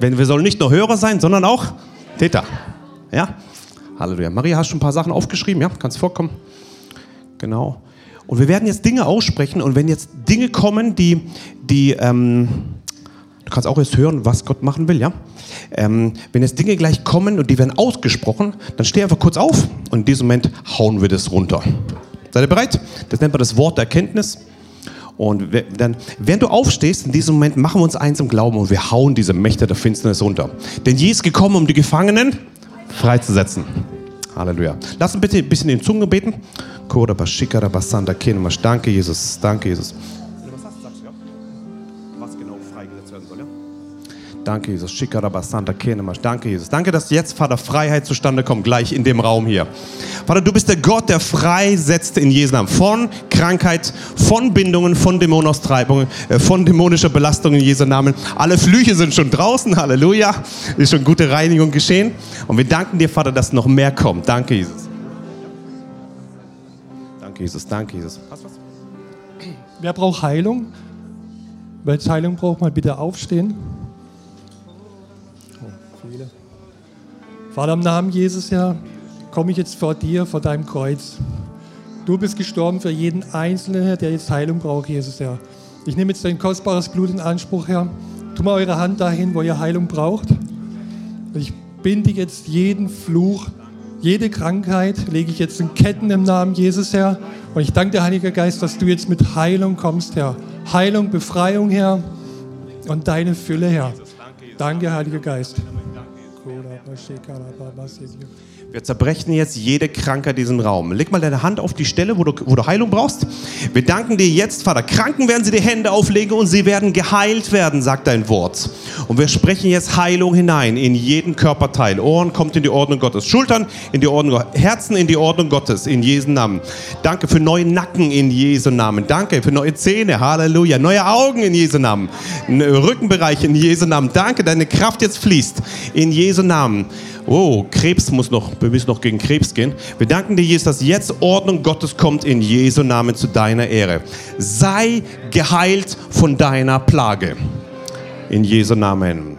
wir sollen nicht nur Hörer sein, sondern auch Täter. Ja? Halleluja. Maria, hast du ein paar Sachen aufgeschrieben? Ja, kannst vorkommen. Genau. Und wir werden jetzt Dinge aussprechen und wenn jetzt Dinge kommen, die, die ähm, du kannst auch jetzt hören, was Gott machen will, ja? Ähm, wenn jetzt Dinge gleich kommen und die werden ausgesprochen, dann steh einfach kurz auf und in diesem Moment hauen wir das runter. Seid ihr bereit? Das nennt man das Wort der Erkenntnis. Und dann, während du aufstehst, in diesem Moment machen wir uns eins im Glauben und wir hauen diese Mächte der Finsternis runter. Denn Jesus ist gekommen, um die Gefangenen freizusetzen. Halleluja. Lass uns bitte ein bisschen in Zungen beten. Danke, Jesus. Danke, Jesus. Danke, Jesus. Shikarabasanta Kenemash. Danke, Jesus. Danke, dass jetzt, Vater, Freiheit zustande kommt, gleich in dem Raum hier. Vater, du bist der Gott, der freisetzt in Jesu Namen. Von Krankheit, von Bindungen, von Dämonaustreibungen, äh, von dämonischer Belastung in Jesu Namen. Alle Flüche sind schon draußen. Halleluja. Ist schon gute Reinigung geschehen. Und wir danken dir, Vater, dass noch mehr kommt. Danke, Jesus. Danke, Jesus. Danke, Jesus. Wer braucht Heilung? Wer Heilung braucht, mal bitte aufstehen. Viele. Vater, im Namen Jesus, Herr, komme ich jetzt vor dir, vor deinem Kreuz. Du bist gestorben für jeden Einzelnen, Herr, der jetzt Heilung braucht, Jesus, Herr. Ich nehme jetzt dein kostbares Blut in Anspruch, Herr. Tu mal eure Hand dahin, wo ihr Heilung braucht. Ich binde jetzt jeden Fluch, jede Krankheit lege ich jetzt in Ketten im Namen Jesus, Herr. Und ich danke dir, Heiliger Geist, dass du jetzt mit Heilung kommst, Herr. Heilung, Befreiung, Herr. Und deine Fülle, Herr. Danke, Heiliger Geist. Dieu. Wir zerbrechen jetzt jede Krankheit in diesem Raum. Leg mal deine Hand auf die Stelle, wo du, wo du Heilung brauchst. Wir danken dir jetzt, Vater. Kranken werden sie die Hände auflegen und sie werden geheilt werden, sagt dein Wort. Und wir sprechen jetzt Heilung hinein in jeden Körperteil. Ohren kommt in die Ordnung Gottes. Schultern in die Ordnung Gottes. Herzen in die Ordnung Gottes. In Jesu Namen. Danke für neue Nacken in Jesu Namen. Danke für neue Zähne. Halleluja. Neue Augen in Jesu Namen. Rückenbereich in Jesu Namen. Danke, deine Kraft jetzt fließt. In Jesu Namen. Oh, Krebs muss noch, wir müssen noch gegen Krebs gehen. Wir danken dir, Jesus, dass jetzt Ordnung Gottes kommt in Jesu Namen zu deiner Ehre. Sei geheilt von deiner Plage. In Jesu Namen.